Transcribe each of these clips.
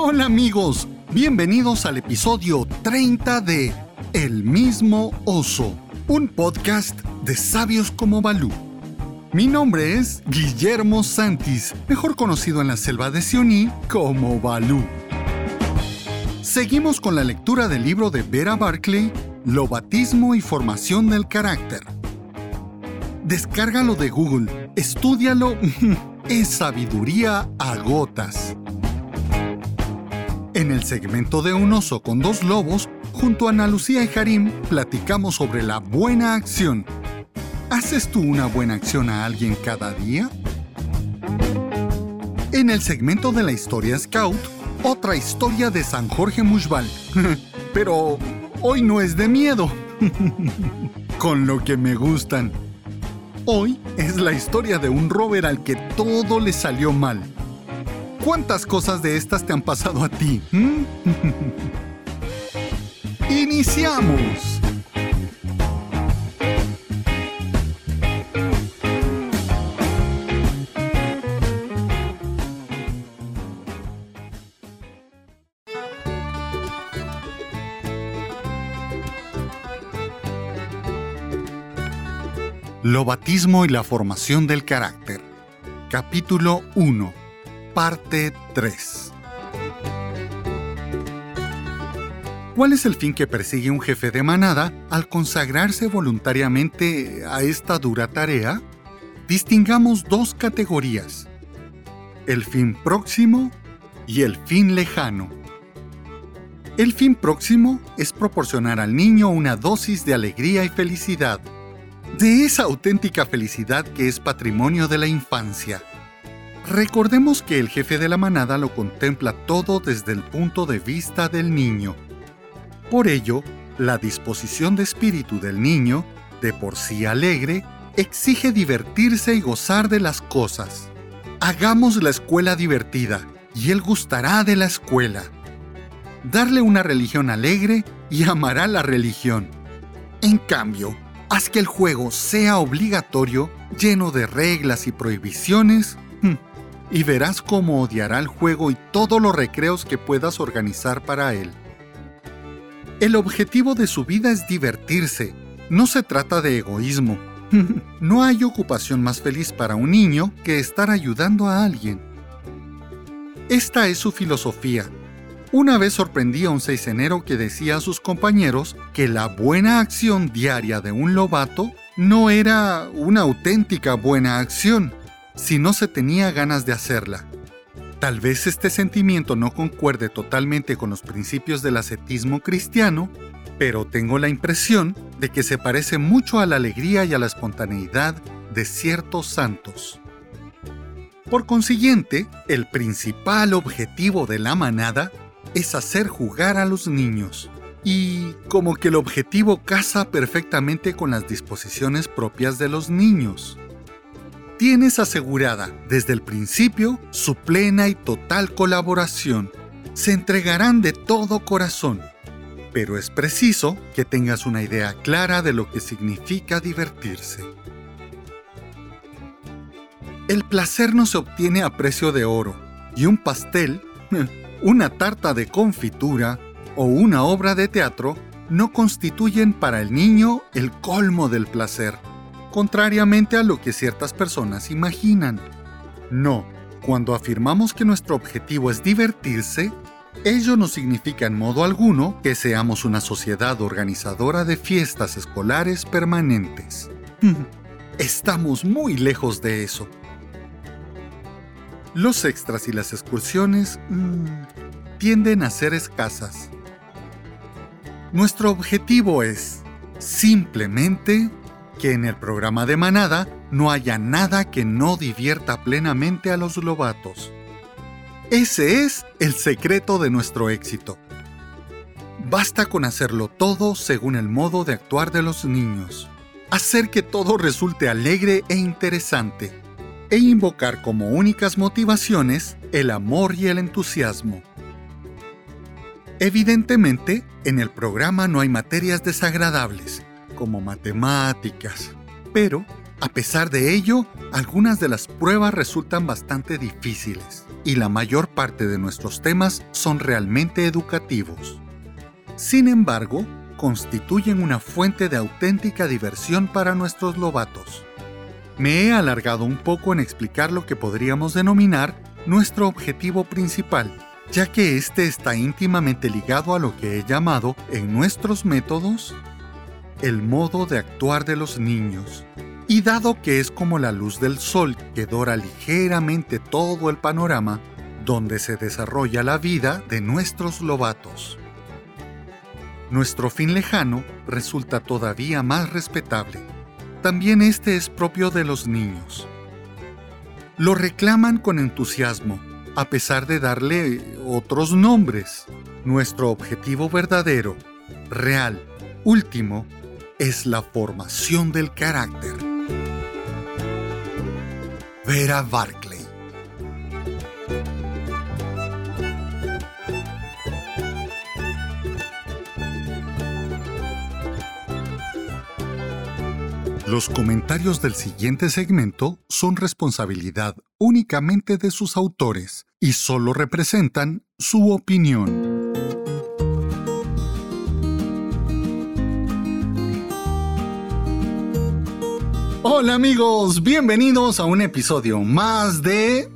Hola amigos, bienvenidos al episodio 30 de El mismo oso, un podcast de sabios como Balú. Mi nombre es Guillermo Santis, mejor conocido en la selva de Sioní como Balú. Seguimos con la lectura del libro de Vera Barclay, Lobatismo y formación del carácter. Descárgalo de Google, estúdialo, es sabiduría a gotas. En el segmento de Un oso con dos lobos, junto a Ana Lucía y Harim, platicamos sobre la buena acción. ¿Haces tú una buena acción a alguien cada día? En el segmento de la historia Scout, otra historia de San Jorge Mushbal. Pero hoy no es de miedo. Con lo que me gustan. Hoy es la historia de un rover al que todo le salió mal. ¿Cuántas cosas de estas te han pasado a ti? ¿Mm? ¡Iniciamos! Lobatismo y la formación del carácter. Capítulo 1. Parte 3. ¿Cuál es el fin que persigue un jefe de manada al consagrarse voluntariamente a esta dura tarea? Distingamos dos categorías, el fin próximo y el fin lejano. El fin próximo es proporcionar al niño una dosis de alegría y felicidad de esa auténtica felicidad que es patrimonio de la infancia. Recordemos que el jefe de la manada lo contempla todo desde el punto de vista del niño. Por ello, la disposición de espíritu del niño, de por sí alegre, exige divertirse y gozar de las cosas. Hagamos la escuela divertida y él gustará de la escuela. Darle una religión alegre y amará la religión. En cambio, Haz que el juego sea obligatorio, lleno de reglas y prohibiciones, y verás cómo odiará el juego y todos los recreos que puedas organizar para él. El objetivo de su vida es divertirse, no se trata de egoísmo. No hay ocupación más feliz para un niño que estar ayudando a alguien. Esta es su filosofía una vez sorprendí a un seisenero que decía a sus compañeros que la buena acción diaria de un lobato no era una auténtica buena acción, si no se tenía ganas de hacerla. Tal vez este sentimiento no concuerde totalmente con los principios del ascetismo cristiano, pero tengo la impresión de que se parece mucho a la alegría y a la espontaneidad de ciertos santos. Por consiguiente, el principal objetivo de la manada es hacer jugar a los niños. Y como que el objetivo casa perfectamente con las disposiciones propias de los niños. Tienes asegurada desde el principio su plena y total colaboración. Se entregarán de todo corazón. Pero es preciso que tengas una idea clara de lo que significa divertirse. El placer no se obtiene a precio de oro y un pastel una tarta de confitura o una obra de teatro no constituyen para el niño el colmo del placer, contrariamente a lo que ciertas personas imaginan. No, cuando afirmamos que nuestro objetivo es divertirse, ello no significa en modo alguno que seamos una sociedad organizadora de fiestas escolares permanentes. Estamos muy lejos de eso. Los extras y las excursiones mm, tienden a ser escasas. Nuestro objetivo es, simplemente, que en el programa de manada no haya nada que no divierta plenamente a los lobatos. Ese es el secreto de nuestro éxito. Basta con hacerlo todo según el modo de actuar de los niños. Hacer que todo resulte alegre e interesante e invocar como únicas motivaciones el amor y el entusiasmo. Evidentemente, en el programa no hay materias desagradables, como matemáticas, pero A pesar de ello, algunas de las pruebas resultan bastante difíciles y la mayor parte de nuestros temas son realmente educativos. Sin embargo, constituyen una fuente de auténtica diversión para nuestros lobatos. Me he alargado un poco en explicar lo que podríamos denominar nuestro objetivo principal, ya que este está íntimamente ligado a lo que he llamado en nuestros métodos el modo de actuar de los niños. Y dado que es como la luz del sol que dora ligeramente todo el panorama, donde se desarrolla la vida de nuestros lobatos. Nuestro fin lejano resulta todavía más respetable. También este es propio de los niños. Lo reclaman con entusiasmo, a pesar de darle otros nombres. Nuestro objetivo verdadero, real, último, es la formación del carácter. Vera Barclay Los comentarios del siguiente segmento son responsabilidad únicamente de sus autores y solo representan su opinión. Hola amigos, bienvenidos a un episodio más de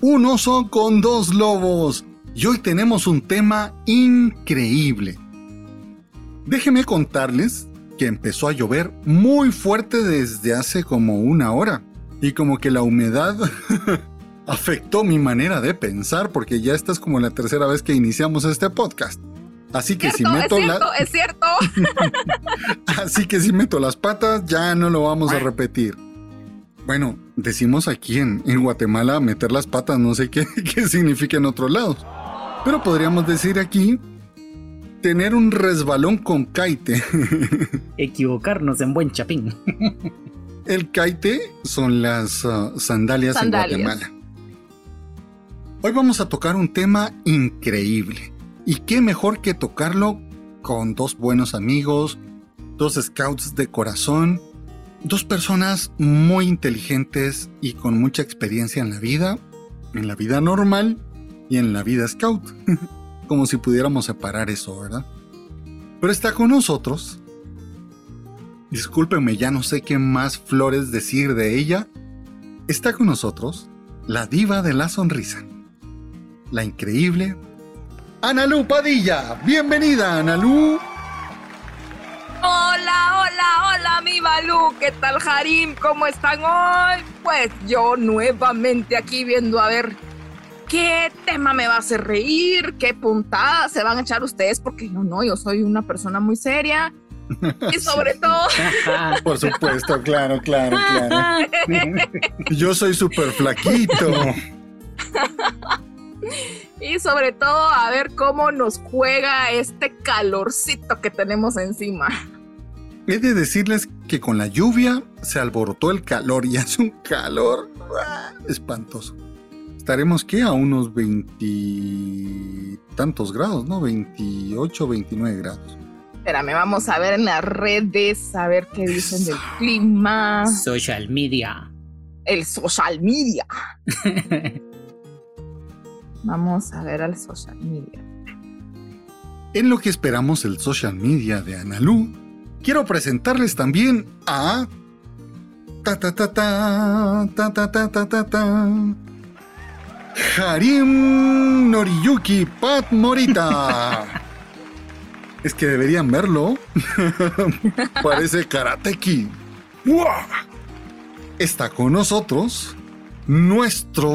Un oso con dos lobos. Y hoy tenemos un tema increíble. Déjenme contarles que empezó a llover muy fuerte desde hace como una hora. Y como que la humedad afectó mi manera de pensar porque ya esta es como la tercera vez que iniciamos este podcast. Así que si meto es cierto, es cierto. Así que si meto las patas, ya no lo vamos a repetir. Bueno, decimos aquí en, Guatemala meter las patas, no sé qué, qué significa en otros lados. Pero podríamos decir aquí tener un resbalón con caite. Equivocarnos en buen chapín. El caite son las uh, sandalias en Guatemala. Hoy vamos a tocar un tema increíble y qué mejor que tocarlo con dos buenos amigos, dos scouts de corazón, dos personas muy inteligentes y con mucha experiencia en la vida, en la vida normal y en la vida scout. Como si pudiéramos separar eso, ¿verdad? Pero está con nosotros. Discúlpenme, ya no sé qué más flores decir de ella. Está con nosotros la diva de la sonrisa. La increíble Analú Padilla. Bienvenida, Analú. Hola, hola, hola, mi Balú. ¿Qué tal, Harim? ¿Cómo están hoy? Pues yo nuevamente aquí viendo a ver qué tema me va a hacer reír, qué puntadas se van a echar ustedes, porque yo no, yo soy una persona muy seria. Y sobre todo. Por supuesto, claro, claro, claro. Yo soy súper flaquito. Y sobre todo a ver cómo nos juega este calorcito que tenemos encima. He de decirles que con la lluvia se alborotó el calor y hace un calor ah, espantoso. Estaremos que a unos tantos grados, ¿no? 28, 29 grados. Espérame, vamos a ver en las redes, a ver qué dicen del clima. Social media. El social media. Vamos a ver al social media. En lo que esperamos el social media de Analu, quiero presentarles también a. Ta ta ta ta, ta ta ta ta ta. Harim Noriyuki Pat Morita. es que deberían verlo. Parece karateki. ¡Buah! Está con nosotros nuestro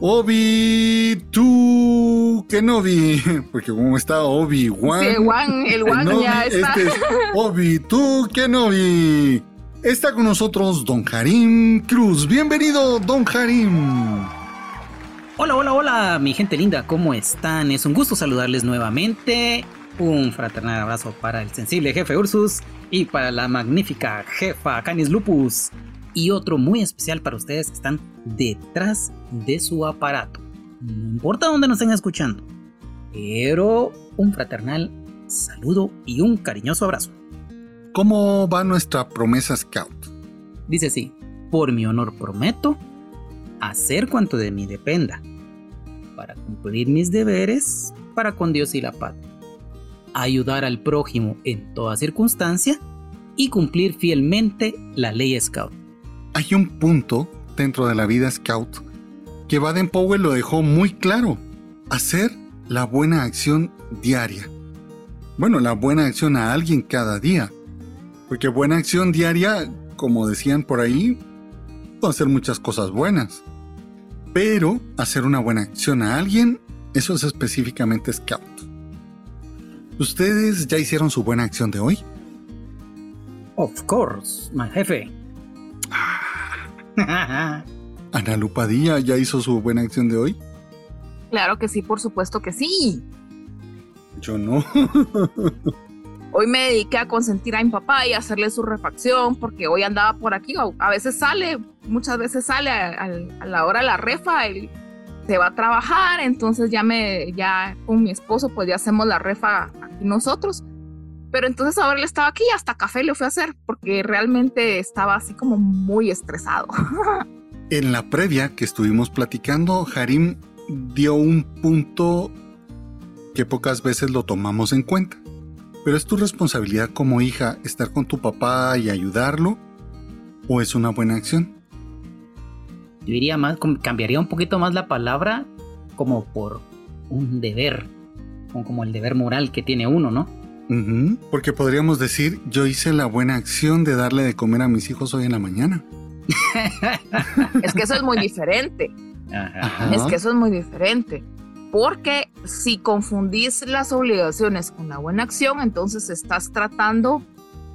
Obi, tú que no vi, porque como está Obi Wan. Sí, Wan, el Wan ya está. Este es Obi, tú que no vi. Está con nosotros Don Harim Cruz. Bienvenido, Don Harim. Hola, hola, hola, mi gente linda, ¿cómo están? Es un gusto saludarles nuevamente. Un fraternal abrazo para el sensible jefe Ursus y para la magnífica jefa Canis Lupus y otro muy especial para ustedes que están detrás de su aparato. No importa dónde nos estén escuchando, pero un fraternal saludo y un cariñoso abrazo. ¿Cómo va nuestra promesa Scout? Dice así, por mi honor prometo hacer cuanto de mí dependa, para cumplir mis deberes para con Dios y la patria, ayudar al prójimo en toda circunstancia y cumplir fielmente la ley Scout. Hay un punto dentro de la vida Scout que Baden Powell lo dejó muy claro, hacer la buena acción diaria. Bueno, la buena acción a alguien cada día. Porque buena acción diaria, como decían por ahí, puede hacer muchas cosas buenas. Pero hacer una buena acción a alguien, eso es específicamente Scout. ¿Ustedes ya hicieron su buena acción de hoy? Of course, my jefe. Ana Lupadilla ya hizo su buena acción de hoy. Claro que sí, por supuesto que sí. Yo no. hoy me dediqué a consentir a mi papá y hacerle su refacción porque hoy andaba por aquí. A veces sale, muchas veces sale a, la hora de la refa. Él se va a trabajar, entonces ya me, ya con mi esposo, pues ya hacemos la refa aquí nosotros. Pero entonces ahora él estaba aquí, hasta café le fui a hacer porque realmente estaba así como muy estresado. en la previa que estuvimos platicando, Harim dio un punto que pocas veces lo tomamos en cuenta. Pero es tu responsabilidad como hija estar con tu papá y ayudarlo o es una buena acción? Yo diría más, cambiaría un poquito más la palabra como por un deber, como el deber moral que tiene uno, ¿no? Porque podríamos decir, yo hice la buena acción de darle de comer a mis hijos hoy en la mañana. es que eso es muy diferente. Es que eso es muy diferente. Porque si confundís las obligaciones con la buena acción, entonces estás tratando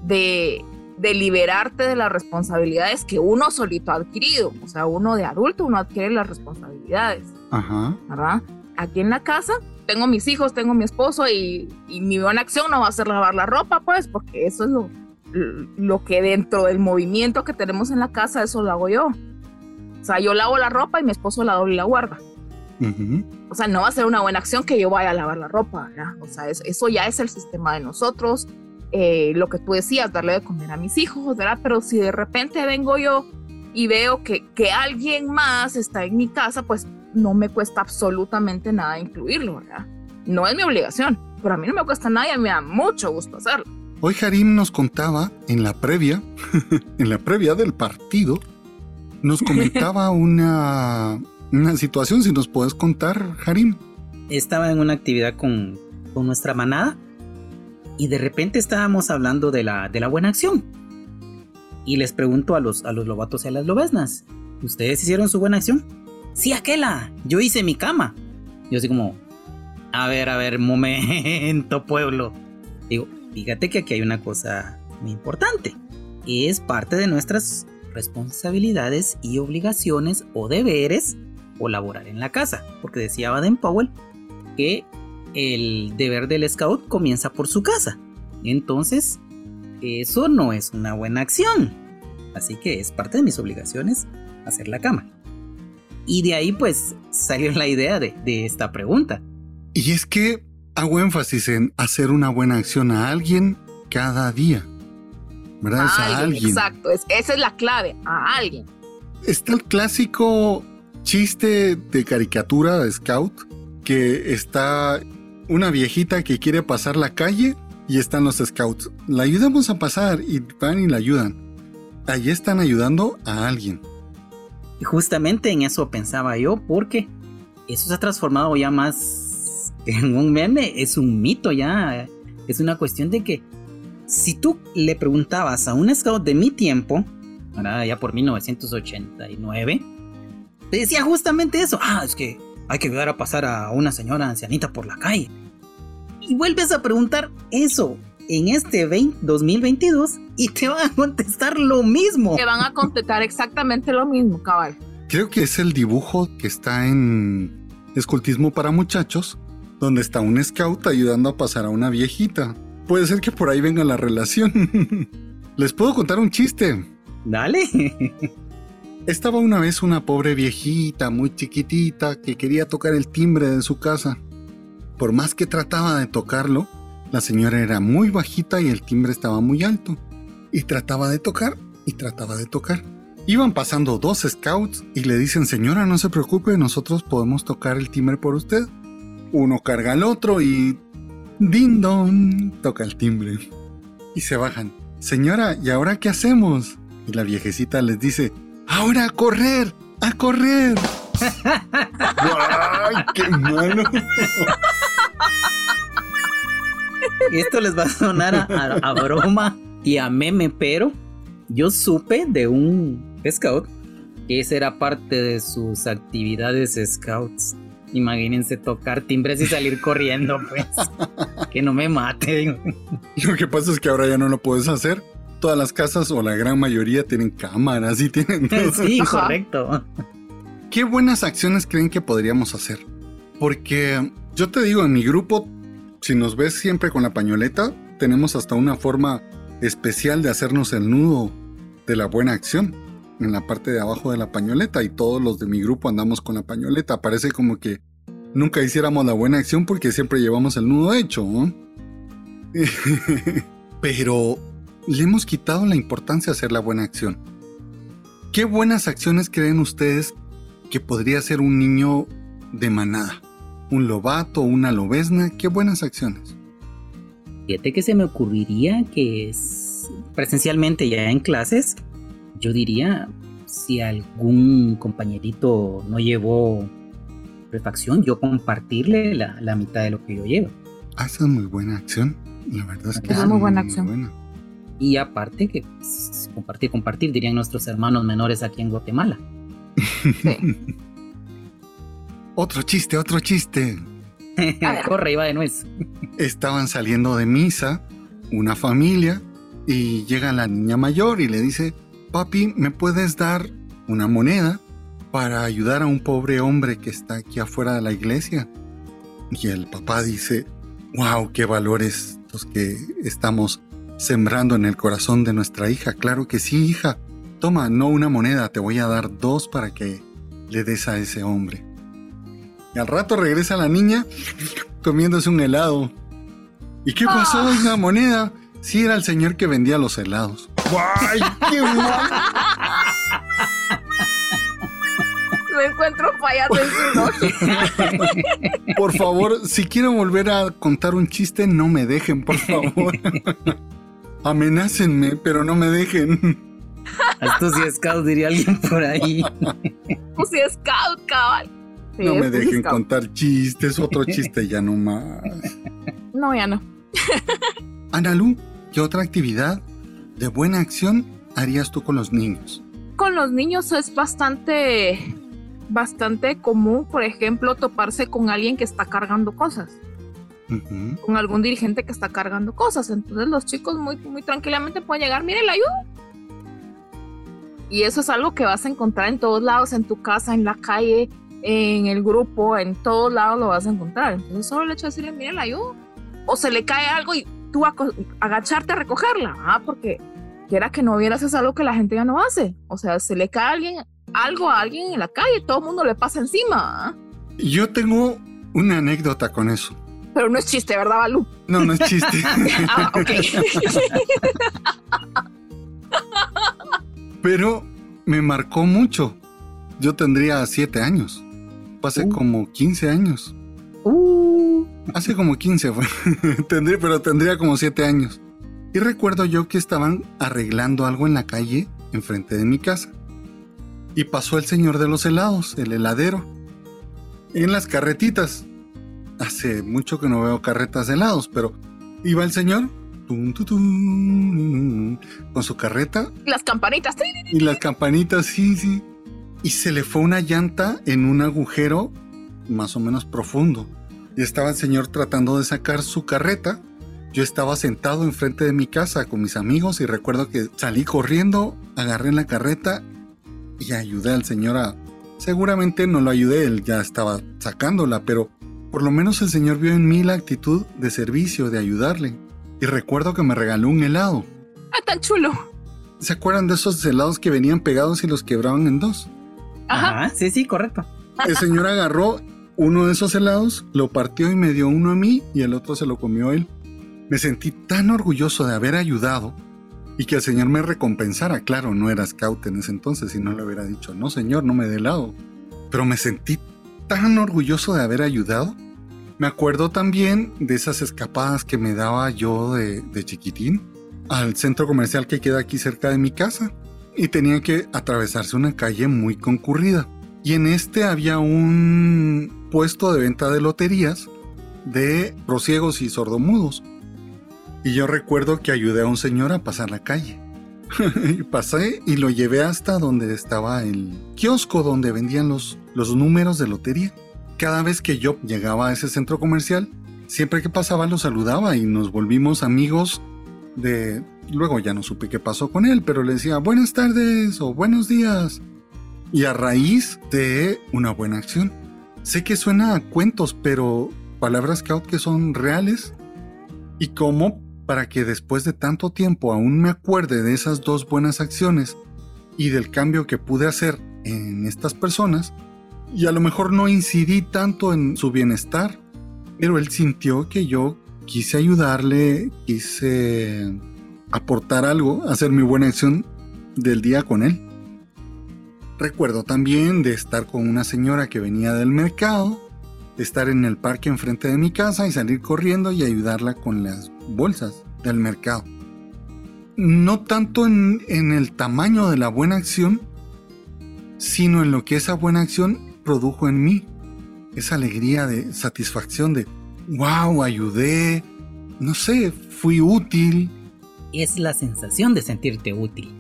de, liberarte de las responsabilidades que uno solito ha adquirido. O sea, uno de adulto, uno adquiere las responsabilidades. ¿Verdad? Aquí en la casa tengo mis hijos, tengo mi esposo y, mi buena acción no va a ser lavar la ropa, pues, porque eso es lo, lo que dentro del movimiento que tenemos en la casa, eso lo hago yo. O sea, yo lavo la ropa y mi esposo la doble y la guarda. O sea, no va a ser una buena acción que yo vaya a lavar la ropa, ¿verdad? O sea, eso, ya es el sistema de nosotros. Eh, lo que tú decías, darle de comer a mis hijos, ¿verdad? Pero si de repente vengo yo y veo que, que alguien más está en mi casa, pues no me cuesta absolutamente nada incluirlo, ¿verdad? No es mi obligación, pero a mí no me cuesta nada y me da mucho gusto hacerlo. Hoy Harim nos contaba en la previa, en la previa del partido, nos comentaba una, una situación, si nos puedes contar, Harim. Estaba en una actividad con, con nuestra manada y de repente estábamos hablando de la, de la buena acción. Y les pregunto a los, a los lobatos y a las lobesnas, ¿ustedes hicieron su buena acción? Sí, aquela, yo hice mi cama. Yo así como, a ver, a ver, momento, pueblo. Digo, fíjate que aquí hay una cosa muy importante. Es parte de nuestras responsabilidades y obligaciones o deberes o laborar en la casa. Porque decía Baden Powell que el deber del scout comienza por su casa. Entonces, eso no es una buena acción. Así que es parte de mis obligaciones hacer la cama. Y de ahí pues salió la idea de, esta pregunta. Y es que hago énfasis en hacer una buena acción a alguien cada día. ¿Verdad? a alguien. Exacto, esa es la clave, a alguien. Está el clásico chiste de caricatura de Scout, que está una viejita que quiere pasar la calle y están los Scouts. La ayudamos a pasar y van y la ayudan. Allí están ayudando a alguien. Y justamente en eso pensaba yo, porque eso se ha transformado ya más en un meme, es un mito ya. Es una cuestión de que si tú le preguntabas a un scout de mi tiempo, ya por 1989, te decía justamente eso. Ah, es que hay que ayudar a pasar a una señora ancianita por la calle. Y vuelves a preguntar eso en este 2022 y te van a contestar lo mismo. Te van a contestar exactamente lo mismo, cabal. Creo que es el dibujo que está en Escultismo para Muchachos, donde está un scout ayudando a pasar a una viejita. Puede ser que por ahí venga la relación. Les puedo contar un chiste. Dale. Estaba una vez una pobre viejita muy chiquitita que quería tocar el timbre de su casa. Por más que trataba de tocarlo, la señora era muy bajita y el timbre estaba muy alto. y trataba de tocar y trataba de tocar. Iban pasando dos scouts y le dicen, señora, no se preocupe, nosotros podemos tocar el timbre por usted. Uno carga al otro y... Ding dong, toca el timbre. Y se bajan. Señora, ¿y ahora qué hacemos? Y la viejecita les dice, ahora a correr, a correr. ¡Ay, qué malo! Esto les va a sonar a, broma y a meme, pero yo supe de un scout que esa era parte de sus actividades scouts. Imagínense tocar timbres y salir corriendo, pues. que no me mate. Lo que pasa es que ahora ya no lo puedes hacer. Todas las casas o la gran mayoría tienen cámaras y tienen... sí, correcto. ¿Qué buenas acciones creen que podríamos hacer? Porque yo te digo, en mi grupo, si nos ves siempre con la pañoleta, tenemos hasta una forma especial de hacernos el nudo de la buena acción en la parte de abajo de la pañoleta y todos los de mi grupo andamos con la pañoleta. Parece como que nunca hiciéramos la buena acción porque siempre llevamos el nudo hecho. Pero le hemos quitado la importancia a hacer la buena acción. ¿Qué buenas acciones creen ustedes que podría ser un niño de manada? ¿Un lobato, una lobesna? ¿Qué buenas acciones? Fíjate que se me ocurriría que es presencialmente ya en clases, yo diría, si algún compañerito no llevó refacción, yo compartirle la, mitad de lo que yo llevo. Ah, esa es muy buena acción. La verdad es que es muy buena acción. Y aparte que pues, compartir, compartir, dirían nuestros hermanos menores aquí en Guatemala. otro chiste, otro chiste. Corre, iba de nuez. Estaban saliendo de misa, una familia, y llega la niña mayor y le dice, papi, ¿me puedes dar una moneda para ayudar a un pobre hombre que está aquí afuera de la iglesia? Y el papá dice, wow, qué valores los que estamos sembrando en el corazón de nuestra hija. Claro que sí, hija. Toma, no una moneda, te voy a dar dos para que le des a ese hombre. Y al rato regresa la niña comiéndose un helado. ¿Y qué pasó? Ah. ¿Una moneda? Sí, era el señor que vendía los helados. ¡Ay, qué mal! Me encuentro fallado en su noche. Por favor, si quiero volver a contar un chiste, no me dejen, por favor. Amenácenme, pero no me dejen. Esto sí es scout, diría alguien por ahí. Sí es scout, cabal. No me dejen contar chistes, otro chiste ya no más. No, ya no. Analu, ¿qué otra actividad de buena acción harías tú con los niños? Con los niños es bastante, bastante común, por ejemplo, toparse con alguien que está cargando cosas. Con algún dirigente que está cargando cosas. Entonces los chicos muy, muy tranquilamente pueden llegar, mire, la ayuda. Y eso es algo que vas a encontrar en todos lados, en tu casa, en la calle, en el grupo, en todos lados lo vas a encontrar. Entonces solo el hecho de decirle, mire, la ayuda. O se le cae algo y tú agacharte a recogerla, ¿ah? porque quiera que no vieras es algo que la gente ya no hace. O sea, se le cae a alguien, algo a alguien en la calle, todo el mundo le pasa encima. ¿ah? Yo tengo una anécdota con eso. Pero no es chiste, ¿verdad, Balú? No, no es chiste. ah, ok. Pero me marcó mucho. Yo tendría siete años. Pasé uh. como 15 años. Uh. Hace como 15 fue. tendría, pero tendría como 7 años. Y recuerdo yo que estaban arreglando algo en la calle enfrente de mi casa. Y pasó el señor de los helados, el heladero. En las carretitas. Hace mucho que no veo carretas de helados, pero iba el señor con su carreta. Las campanitas. Y las campanitas, sí, sí. Y se le fue una llanta en un agujero más o menos profundo y estaba el señor tratando de sacar su carreta. Yo estaba sentado enfrente de mi casa con mis amigos y recuerdo que salí corriendo, agarré la carreta y ayudé al señor a... Seguramente no lo ayudé, él ya estaba sacándola, pero por lo menos el señor vio en mí la actitud de servicio, de ayudarle. Y recuerdo que me regaló un helado. ¡Ah, tan chulo! ¿Se acuerdan de esos helados que venían pegados y los quebraban en dos? Ajá, sí, sí, correcto. El señor agarró uno de esos helados, lo partió y me dio uno a mí y el otro se lo comió él. Me sentí tan orgulloso de haber ayudado y que el Señor me recompensara. Claro, no era scout en ese entonces y no le hubiera dicho, no Señor, no me dé lado. Pero me sentí tan orgulloso de haber ayudado. Me acuerdo también de esas escapadas que me daba yo de, de chiquitín al centro comercial que queda aquí cerca de mi casa y tenía que atravesarse una calle muy concurrida. Y en este había un puesto de venta de loterías de prosiegos y sordomudos. Y yo recuerdo que ayudé a un señor a pasar la calle. pasé y lo llevé hasta donde estaba el kiosco donde vendían los, los números de lotería. Cada vez que yo llegaba a ese centro comercial, siempre que pasaba lo saludaba y nos volvimos amigos de... Luego ya no supe qué pasó con él, pero le decía buenas tardes o buenos días. Y a raíz de una buena acción. Sé que suena a cuentos, pero palabras scout que son reales. Y cómo para que después de tanto tiempo aún me acuerde de esas dos buenas acciones y del cambio que pude hacer en estas personas, y a lo mejor no incidí tanto en su bienestar, pero él sintió que yo quise ayudarle, quise aportar algo, hacer mi buena acción del día con él. Recuerdo también de estar con una señora que venía del mercado estar en el parque enfrente de mi casa y salir corriendo y ayudarla con las bolsas del mercado. No tanto en, el tamaño de la buena acción, sino en lo que esa buena acción produjo en mí. Esa alegría de satisfacción de, wow, ayudé, no sé, fui útil. Es la sensación de sentirte útil.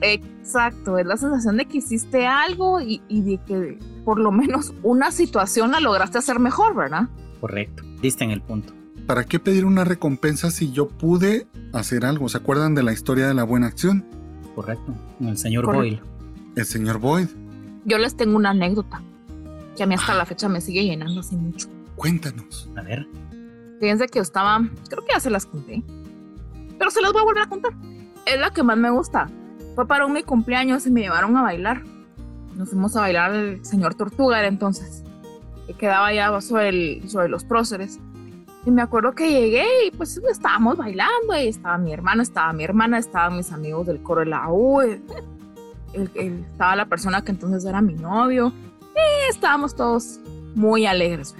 Exacto, es la sensación de que hiciste algo y, de que por lo menos una situación la lograste hacer mejor, ¿verdad? Correcto, diste en el punto. ¿Para qué pedir una recompensa si yo pude hacer algo? ¿Se acuerdan de la historia de la buena acción? Correcto, el señor Boyle. El señor Boyd. Yo les tengo una anécdota que a mí hasta la fecha me sigue llenando así mucho. Cuéntanos. A ver. Fíjense que yo estaba, creo que ya se las conté, pero se las voy a volver a contar. Es la que más me gusta fue para un mi cumpleaños y me llevaron a bailar. Nos fuimos a bailar al señor Tortuga era entonces, que quedaba allá sobre, el, sobre los próceres. Y me acuerdo que llegué y pues estábamos bailando y estaba mi hermana, estaba mi hermana, estaban mis amigos del coro de la U, estaba la persona que entonces era mi novio y estábamos todos muy alegres.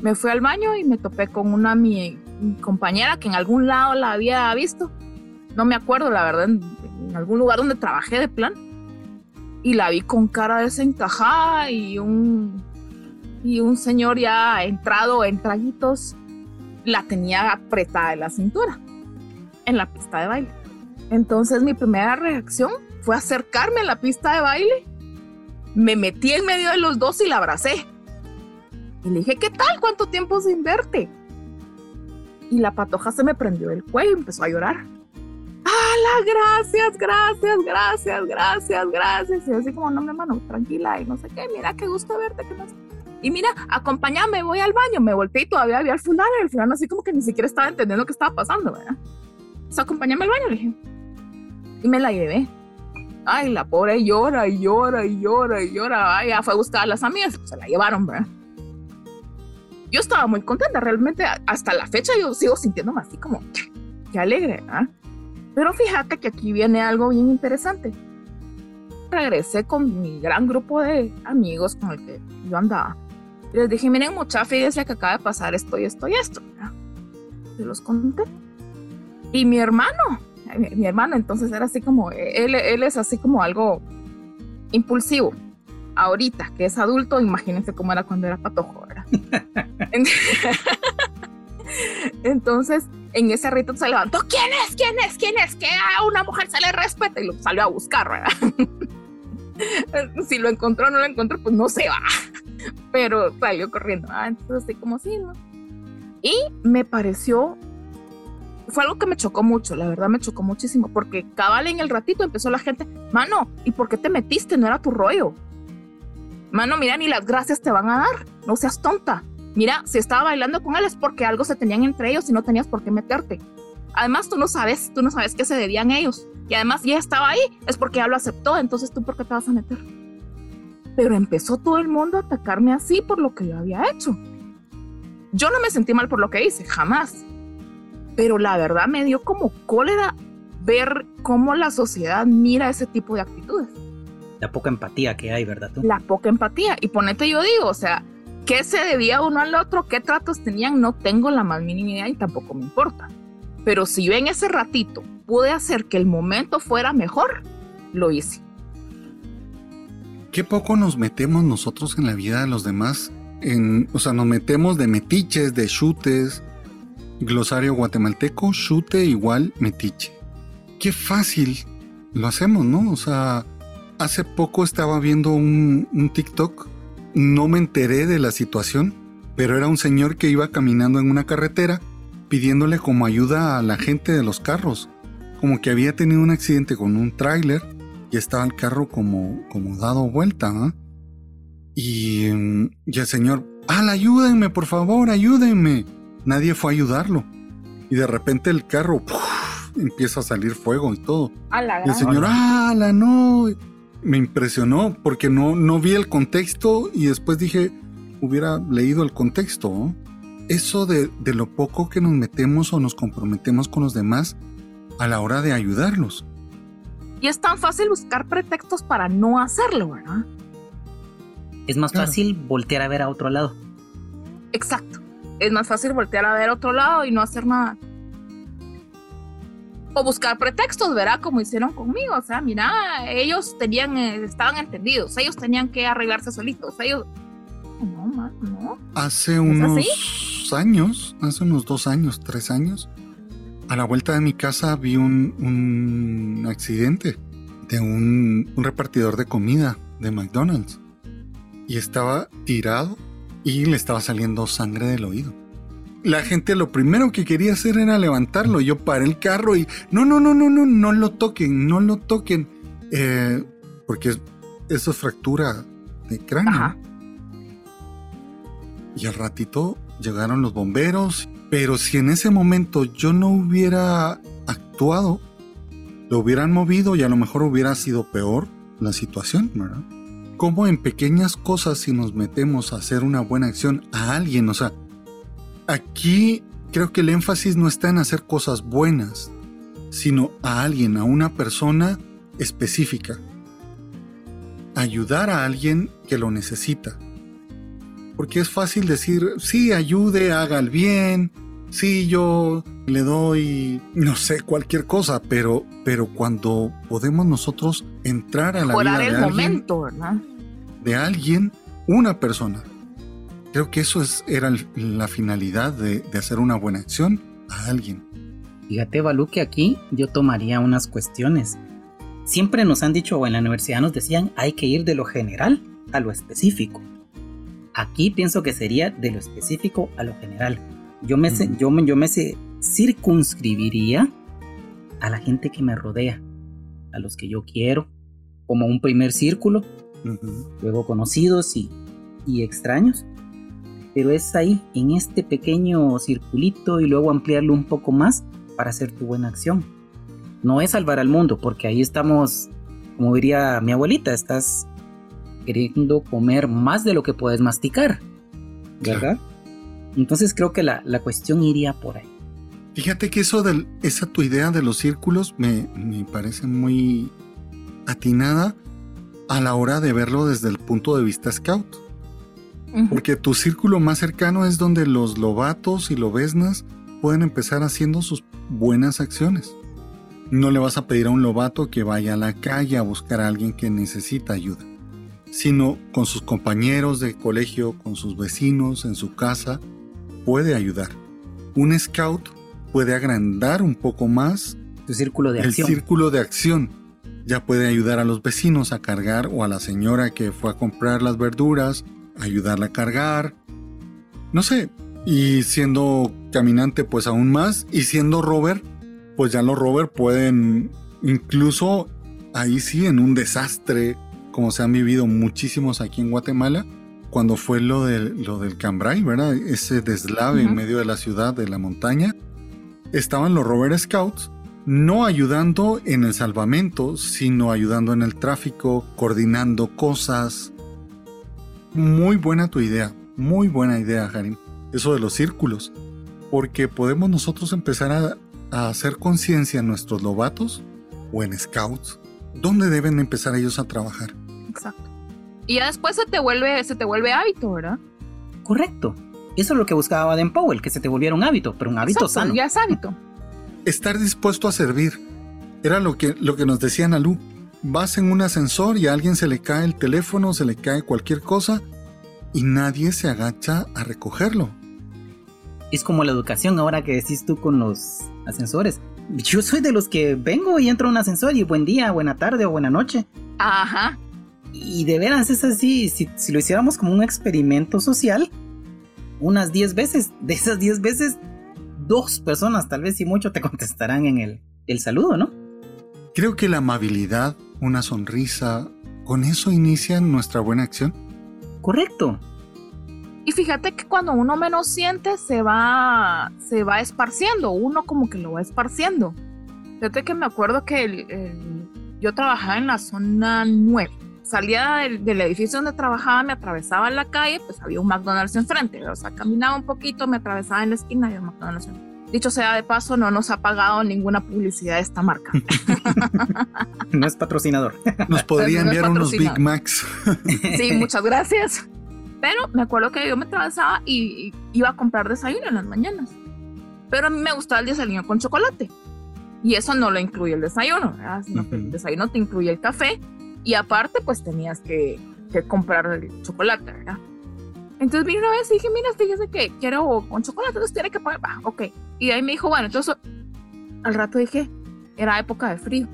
Me fui al baño y me topé con una mi compañera que en algún lado la había visto. No me acuerdo, la verdad, algún lugar donde trabajé de plan y la vi con cara desencajada y un y un señor ya entrado en traguitos la tenía apretada en la cintura en la pista de baile. Entonces mi primera reacción fue acercarme a la pista de baile, me metí en medio de los dos y la abracé. Y le dije, ¿qué tal? ¿Cuánto tiempo sin verte? Y la patoja se me prendió el cuello y empezó a llorar. ¡Hala! Gracias, gracias, gracias, gracias, gracias. Y así como, no, mi hermano, tranquila y no sé qué, mira, qué gusto verte. Que no... Y mira, acompáñame, voy al baño. Me volteé y todavía había al fulano el fulano así como que ni siquiera estaba entendiendo qué estaba pasando, ¿verdad? Entonces, acompáñame al baño, le dije. Y me la llevé. Ay, la pobre llora y llora y llora y llora. Ay, ya fue a buscar a las amigas, se la llevaron, ¿verdad? Yo estaba muy contenta, realmente hasta la fecha yo sigo sintiéndome así como, qué alegre, ¿ah? Pero fíjate que aquí viene algo bien interesante. Regresé con mi gran grupo de amigos con el que yo andaba. Y les dije, miren mucha fíjense que acaba de pasar esto y esto y esto. Se los conté. Y mi hermano, mi, hermano entonces era así como, él, él es así como algo impulsivo. Ahorita que es adulto, imagínense cómo era cuando era patojo. Entonces, en ese rito se levantó, ¿quién es? ¿Quién es? ¿Quién es? Que a una mujer se le respeta y lo salió a buscar, ¿verdad? si lo encontró o no lo encontró, pues no se va. Pero salió corriendo. Ah, entonces así como sí, ¿no? Y me pareció, fue algo que me chocó mucho, la verdad me chocó muchísimo, porque cabal en el ratito empezó la gente, mano, ¿y por qué te metiste? No era tu rollo. Mano, mira, ni las gracias te van a dar, no seas tonta mira, si estaba bailando con él es porque algo se tenían entre ellos y no tenías por qué meterte. Además, tú no sabes, tú no sabes qué se debían ellos. Y además ya estaba ahí, es porque ya lo aceptó, entonces tú por qué te vas a meter. Pero empezó todo el mundo a atacarme así por lo que yo había hecho. Yo no me sentí mal por lo que hice, jamás. Pero la verdad me dio como cólera ver cómo la sociedad mira ese tipo de actitudes. La poca empatía que hay, ¿verdad? Tú? La poca empatía. Y ponete yo digo, o sea, ¿qué se debía uno al otro? ¿Qué tratos tenían? No tengo la más mínima idea y tampoco me importa. Pero si yo en ese ratito pude hacer que el momento fuera mejor, lo hice. Qué poco nos metemos nosotros en la vida de los demás. En, o sea, nos metemos de metiches, de chutes. Glosario guatemalteco, chute igual metiche. Qué fácil lo hacemos, ¿no? O sea, hace poco estaba viendo un, un TikTok. No me enteré de la situación, pero era un señor que iba caminando en una carretera pidiéndole como ayuda a la gente de los carros. Como que había tenido un accidente con un tráiler y estaba el carro como, como dado vuelta. ¿ah? Y, mm, y, el señor, ¡Al, ayúdenme, por favor, ayúdenme! Nadie fue a ayudarlo. Y de repente el carro empieza a salir fuego y todo. y el señor, ¡ala, no! Me impresionó porque no, no vi el contexto y después dije, hubiera leído el contexto. Eso de, de lo poco que nos metemos o nos comprometemos con los demás a la hora de ayudarlos. Y es tan fácil buscar pretextos para no hacerlo, ¿verdad? Es más fácil voltear a ver a otro lado. Exacto. Es más fácil voltear a ver a otro lado y no hacer nada. O buscar pretextos, ¿verdad? Como hicieron conmigo. O sea, mira, ellos tenían, eh, estaban entendidos. Ellos tenían que arreglarse solitos. Ellos. No, no. no. Hace unos años, hace unos dos años, tres años, a la vuelta de mi casa vi un, un accidente de un, un, repartidor de comida de McDonald's. Y estaba tirado y le estaba saliendo sangre del oído. La gente lo primero que quería hacer era levantarlo. Yo paré el carro y no, no, no, no, no, no lo toquen, no lo toquen. Eh, porque eso es fractura de cráneo. Ajá. Y al ratito llegaron los bomberos pero si en ese momento yo no hubiera actuado, lo hubieran movido y a lo mejor hubiera sido peor la situación, ¿verdad? Como en pequeñas cosas si nos metemos a hacer una buena acción a alguien, o sea, aquí creo que el énfasis no está en hacer cosas buenas, sino a alguien, a una persona específica. Ayudar a alguien que lo necesita porque es fácil decir, sí, ayude, haga el bien, sí, yo le doy, no sé, cualquier cosa, pero, pero cuando podemos nosotros entrar a la vida de el alguien, momento, de alguien, una persona. Creo que eso es, era la finalidad de, de hacer una buena acción a alguien. Fíjate, Balú, que aquí yo tomaría unas cuestiones. Siempre nos han dicho, o en la universidad nos decían, hay que ir de lo general a lo específico. Aquí pienso que sería de lo específico a lo general. Yo me, yo, yo me circunscribiría a la gente que me rodea, a los que yo quiero, como un primer círculo, luego conocidos y, y extraños. Pero es ahí, en este pequeño circulito y luego ampliarlo un poco más para hacer tu buena acción. No es salvar al mundo, porque ahí estamos, como diría mi abuelita, estás queriendo comer más de lo que puedes masticar, ¿verdad? Entonces creo que la, la, cuestión iría por ahí. Fíjate que eso de esa tu idea de los círculos me, me parece muy atinada a la hora de verlo desde el punto de vista scout. Uh -huh. Porque tu círculo más cercano es donde los lobatos y lobesnas pueden empezar haciendo sus buenas acciones. No le vas a pedir a un lobato que vaya a la calle a buscar a alguien que necesita ayuda sino con sus compañeros de colegio, con sus vecinos, en su casa, puede ayudar. Un scout puede agrandar un poco más círculo de el acción. círculo de acción. Ya puede ayudar a los vecinos a cargar o a la señora que fue a comprar las verduras, ayudarla a cargar. No sé, y siendo caminante pues aún más, y siendo rover, pues ya los rover pueden incluso ahí sí en un desastre como se han vivido muchísimos aquí en Guatemala, cuando fue lo, de, lo del Cambrai, ¿verdad? Ese deslave uh -huh. en medio de la ciudad, de la montaña, estaban los Rover Scouts no ayudando en el salvamento, sino ayudando en el tráfico, coordinando cosas. Muy buena tu idea, muy buena idea, Harim. Eso de los círculos, porque podemos nosotros empezar a a hacer conciencia en nuestros lobatos o en scouts, ¿dónde deben empezar ellos a trabajar? Exacto. Y ya después se te vuelve, se te vuelve hábito, ¿verdad? Correcto. Eso es lo que buscaba Baden Powell, que se te volviera un hábito, pero un hábito Exacto, sano. Ya es hábito. Estar dispuesto a servir. Era lo que, lo que nos decía Nalu. Vas en un ascensor y a alguien se le cae el teléfono, se le cae cualquier cosa y nadie se agacha a recogerlo. Es como la educación ahora que decís tú con los ascensores. Yo soy de los que vengo y entro a un ascensor y buen día, buena tarde o buena noche. Ajá. Y de veras es así, si, si lo hiciéramos como un experimento social, unas 10 veces, de esas 10 veces, dos personas tal vez y mucho te contestarán en el, el saludo, ¿no? Creo que la amabilidad, una sonrisa, con eso inicia nuestra buena acción. Correcto. Y fíjate que cuando uno menos siente, se va, se va esparciendo. Uno como que lo va esparciendo. Fíjate que me acuerdo que el- el- yo trabajaba en la zona 9. Salía del, del edificio donde trabajaba, me atravesaba la calle, pues había un McDonald's enfrente. O sea, caminaba un poquito, me atravesaba en la esquina y había un McDonald's enfrente. Dicho sea de paso, no nos ha pagado ninguna publicidad de esta marca. No es patrocinador. Nos podría No enviar unos Big. Macs. Sí, muchas gracias. Pero me acuerdo que yo me atravesaba y, iba a comprar desayuno en las mañanas. Pero a mí me gustaba el desayuno con chocolate. Y eso no lo incluye el desayuno, ¿verdad? Sino que el desayuno te incluye el café y aparte pues tenías que, que comprar el chocolate, ¿verdad? Entonces vine una vez y dije, mira, fíjese que quiero con chocolate, entonces tiene que poner, va, ok. Y ahí me dijo, bueno, entonces al rato dije, era época de frío.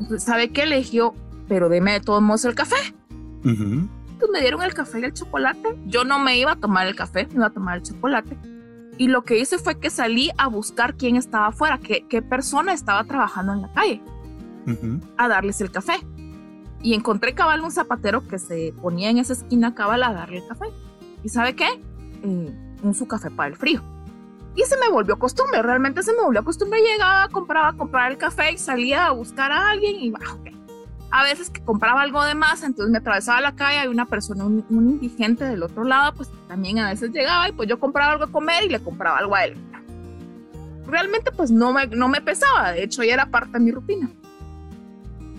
Entonces, ¿sabe qué? Le dije yo, pero deme de todos modos el café. Ujú. Entonces me dieron el café y el chocolate. Yo no me iba a tomar el café, me iba a tomar el chocolate. Y lo que hice fue que salí a buscar quién estaba afuera, qué, qué persona estaba trabajando en la calle, Ujú. a darles el café. Y encontré cabal un zapatero que se ponía en esa esquina cabal a darle el café. ¿Y sabe qué? Eh, un su café para el frío. Y se me volvió costumbre, realmente se me volvió costumbre. Llegaba, compraba, compraba el café y salía a buscar a alguien y va, ok. A veces que compraba algo de más, entonces me atravesaba la calle, hay una persona, un, un indigente del otro lado, pues también a veces llegaba y pues yo compraba algo a comer y le compraba algo a él. Realmente pues no me, no me pesaba, de hecho ya era parte de mi rutina.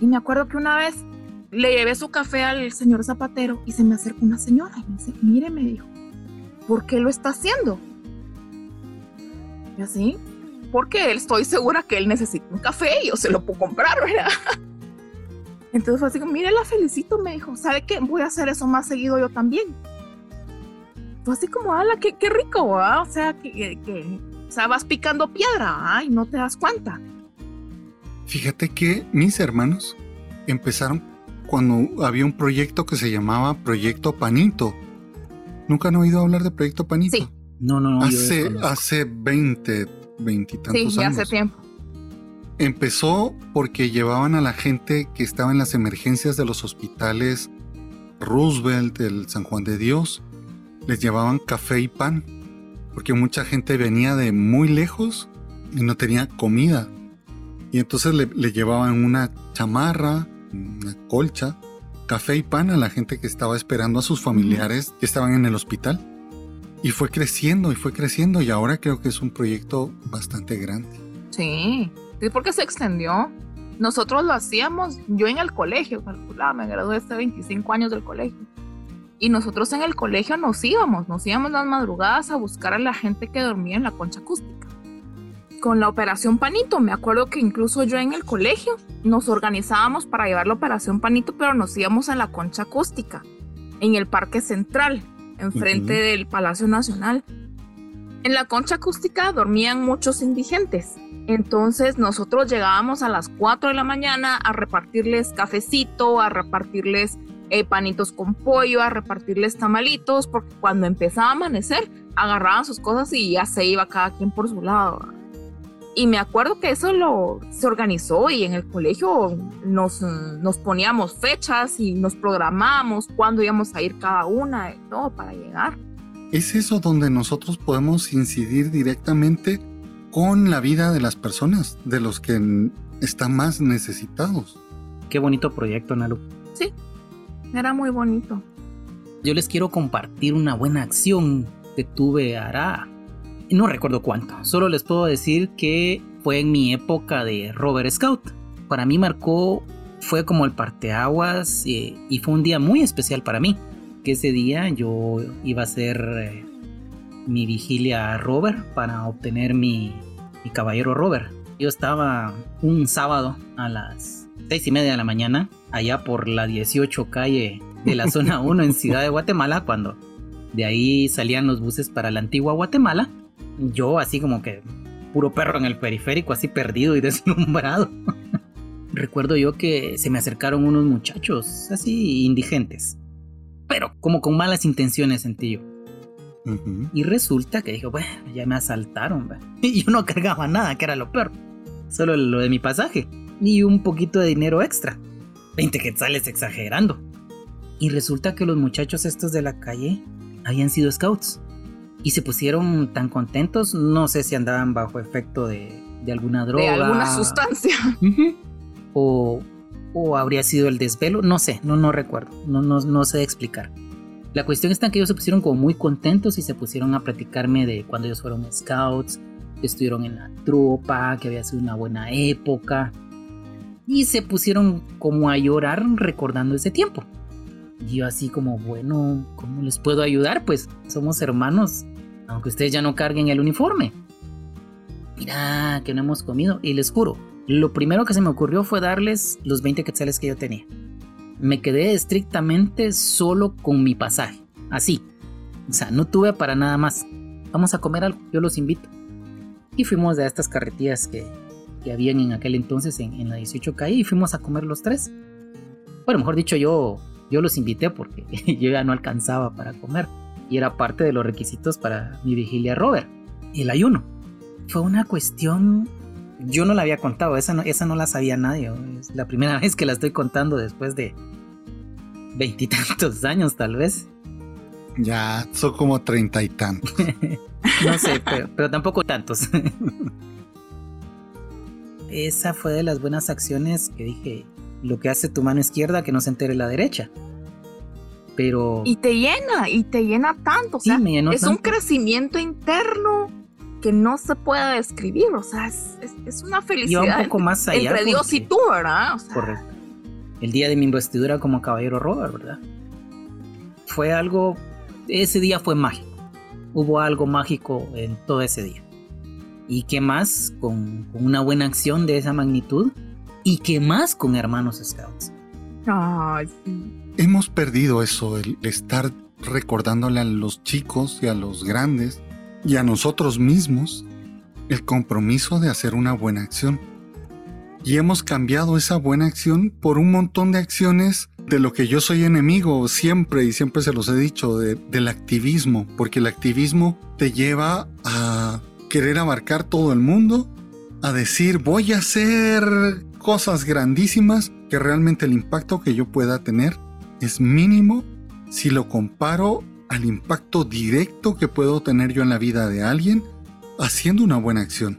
Y me acuerdo que una vez le llevé su café al señor zapatero y se me acercó una señora y me dice, mire, me dijo, ¿por qué lo está haciendo? Y así, porque él estoy segura que él necesita un café y yo se lo puedo comprar, ¿verdad? Entonces fue así mire, la felicito, me dijo, ¿sabe qué? Voy a hacer eso más seguido yo también. Fue así como, ala, qué, rico. O sea, que, que- o sea, vas picando piedra, ¿ah? y no te das cuenta. Fíjate que mis hermanos empezaron cuando había un proyecto que se llamaba Proyecto Panito. ¿Nunca han oído hablar de Proyecto Panito? Sí. No, no, no. Hace, hace 20, 20 y tantos Sí, ya años. hace tiempo. Empezó porque llevaban a la gente que estaba en las emergencias de los hospitales Roosevelt, el San Juan de Dios, les llevaban café y pan, porque mucha gente venía de muy lejos y no tenía comida. Y entonces le, le llevaban una chamarra, una colcha, café y pan a la gente que estaba esperando a sus familiares que estaban en el hospital. Y fue creciendo y fue creciendo y ahora creo que es un proyecto bastante grande. Sí, sí, porque se extendió. Nosotros lo hacíamos, yo en el colegio, calculaba, me gradué hace 25 años del colegio. Y nosotros en el colegio nos íbamos, nos íbamos las madrugadas a buscar a la gente que dormía en la concha acústica. Con la operación Panito, me acuerdo que incluso yo en el colegio nos organizábamos para llevar la operación Panito, pero nos íbamos a la concha acústica, en el Parque Central, enfrente del Palacio Nacional. En la concha acústica dormían muchos indigentes. Entonces nosotros llegábamos a las 4 de la mañana a repartirles cafecito, a repartirles eh, panitos con pollo, a repartirles tamalitos, porque cuando empezaba a amanecer agarraban sus cosas y ya se iba cada quien por su lado. Y me acuerdo que eso lo se organizó y en el colegio nos, nos poníamos fechas y nos programábamos cuándo íbamos a ir cada una y todo para llegar. Es eso donde nosotros podemos incidir directamente con la vida de las personas, de los que están más necesitados. Qué bonito proyecto, Nalu. Era muy bonito. Yo les quiero compartir una buena acción que tuve hará. No recuerdo cuánto. Solo les puedo decir que fue en mi época de Robert Scout. Para mí marcó, fue como el parteaguas eh, y fue un día muy especial para mí. Que ese día yo iba a hacer eh, mi vigilia a Robert para obtener mi, mi caballero Robert. Yo estaba un sábado a las seis y media de la mañana, allá por la 18 calle de la zona 1 en Ciudad de Guatemala, cuando de ahí salían los buses para la antigua Guatemala. Yo así como que puro perro en el periférico, así perdido y deslumbrado. Recuerdo yo que se me acercaron unos muchachos así indigentes, pero como con malas intenciones sentí yo. Y resulta que dije, bueno, ya me asaltaron. Y yo no cargaba nada, que era lo peor. Solo lo de mi pasaje. Y un poquito de dinero extra. 20 quetzales exagerando. Y resulta que los muchachos estos de la calle habían sido scouts y se pusieron tan contentos, no sé si andaban bajo efecto de, alguna droga. De alguna sustancia. o, o, habría sido el desvelo, no sé, no, no recuerdo, no, no, no sé explicar. La cuestión está en que ellos se pusieron como muy contentos y se pusieron a platicarme de cuando ellos fueron scouts, que estuvieron en la tropa, que había sido una buena época. Y se pusieron como a llorar recordando ese tiempo. Y yo así como, bueno, ¿cómo les puedo ayudar? Pues somos hermanos, aunque ustedes ya no carguen el uniforme. Mira, que no hemos comido. Y les juro, lo primero que se me ocurrió fue darles los 20 quetzales que yo tenía. Me quedé estrictamente solo con mi pasaje. Así. O sea, no tuve para nada más. Vamos a comer algo, yo los invito. Y fuimos a estas carretillas que, que habían en aquel entonces en, en la 18 calle y fuimos a comer los tres. Bueno, mejor dicho, yo yo los invité porque yo ya no alcanzaba para comer y era parte de los requisitos para mi vigilia Robert, el ayuno. Fue una cuestión, yo no la había contado, esa no, esa no la sabía nadie, es la primera vez que la estoy contando después de veintitantos años tal vez. Ya, son como treinta y tantos. no sé, pero, pero tampoco tantos. esa fue de las buenas acciones que dije, lo que hace tu mano izquierda que no se entere la derecha. Pero... Y te llena, y te llena tanto. O sea, es un crecimiento interno que no se puede describir. O sea, es, una felicidad. un poco más allá. Entre Dios y tú, ¿verdad? Correcto. El día de mi investidura como caballero Robert, ¿verdad? Fue algo... Ese día fue mágico. Hubo algo mágico en todo ese día. ¿Y qué más? con una buena acción de esa magnitud, y qué más con hermanos scouts. Hemos perdido eso, el estar recordándole a los chicos y a los grandes y a nosotros mismos el compromiso de hacer una buena acción. Y hemos cambiado esa buena acción por un montón de acciones de lo que yo soy enemigo siempre y siempre se los he dicho, del activismo, porque el activismo te lleva a querer abarcar todo el mundo, a decir voy a hacer cosas grandísimas que realmente el impacto que yo pueda tener es mínimo si lo comparo al impacto directo que puedo tener yo en la vida de alguien haciendo una buena acción.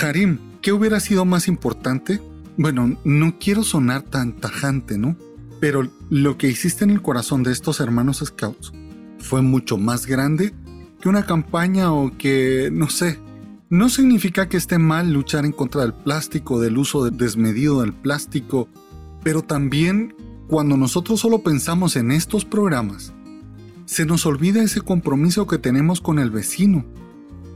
Harim, ¿qué hubiera sido más importante? Bueno, no quiero sonar tan tajante, ¿no? Pero lo que hiciste en el corazón de estos hermanos scouts fue mucho más grande que una campaña o que, no sé, no significa que esté mal luchar en contra del plástico, del uso desmedido del plástico, pero también cuando nosotros solo pensamos en estos programas, se nos olvida ese compromiso que tenemos con el vecino,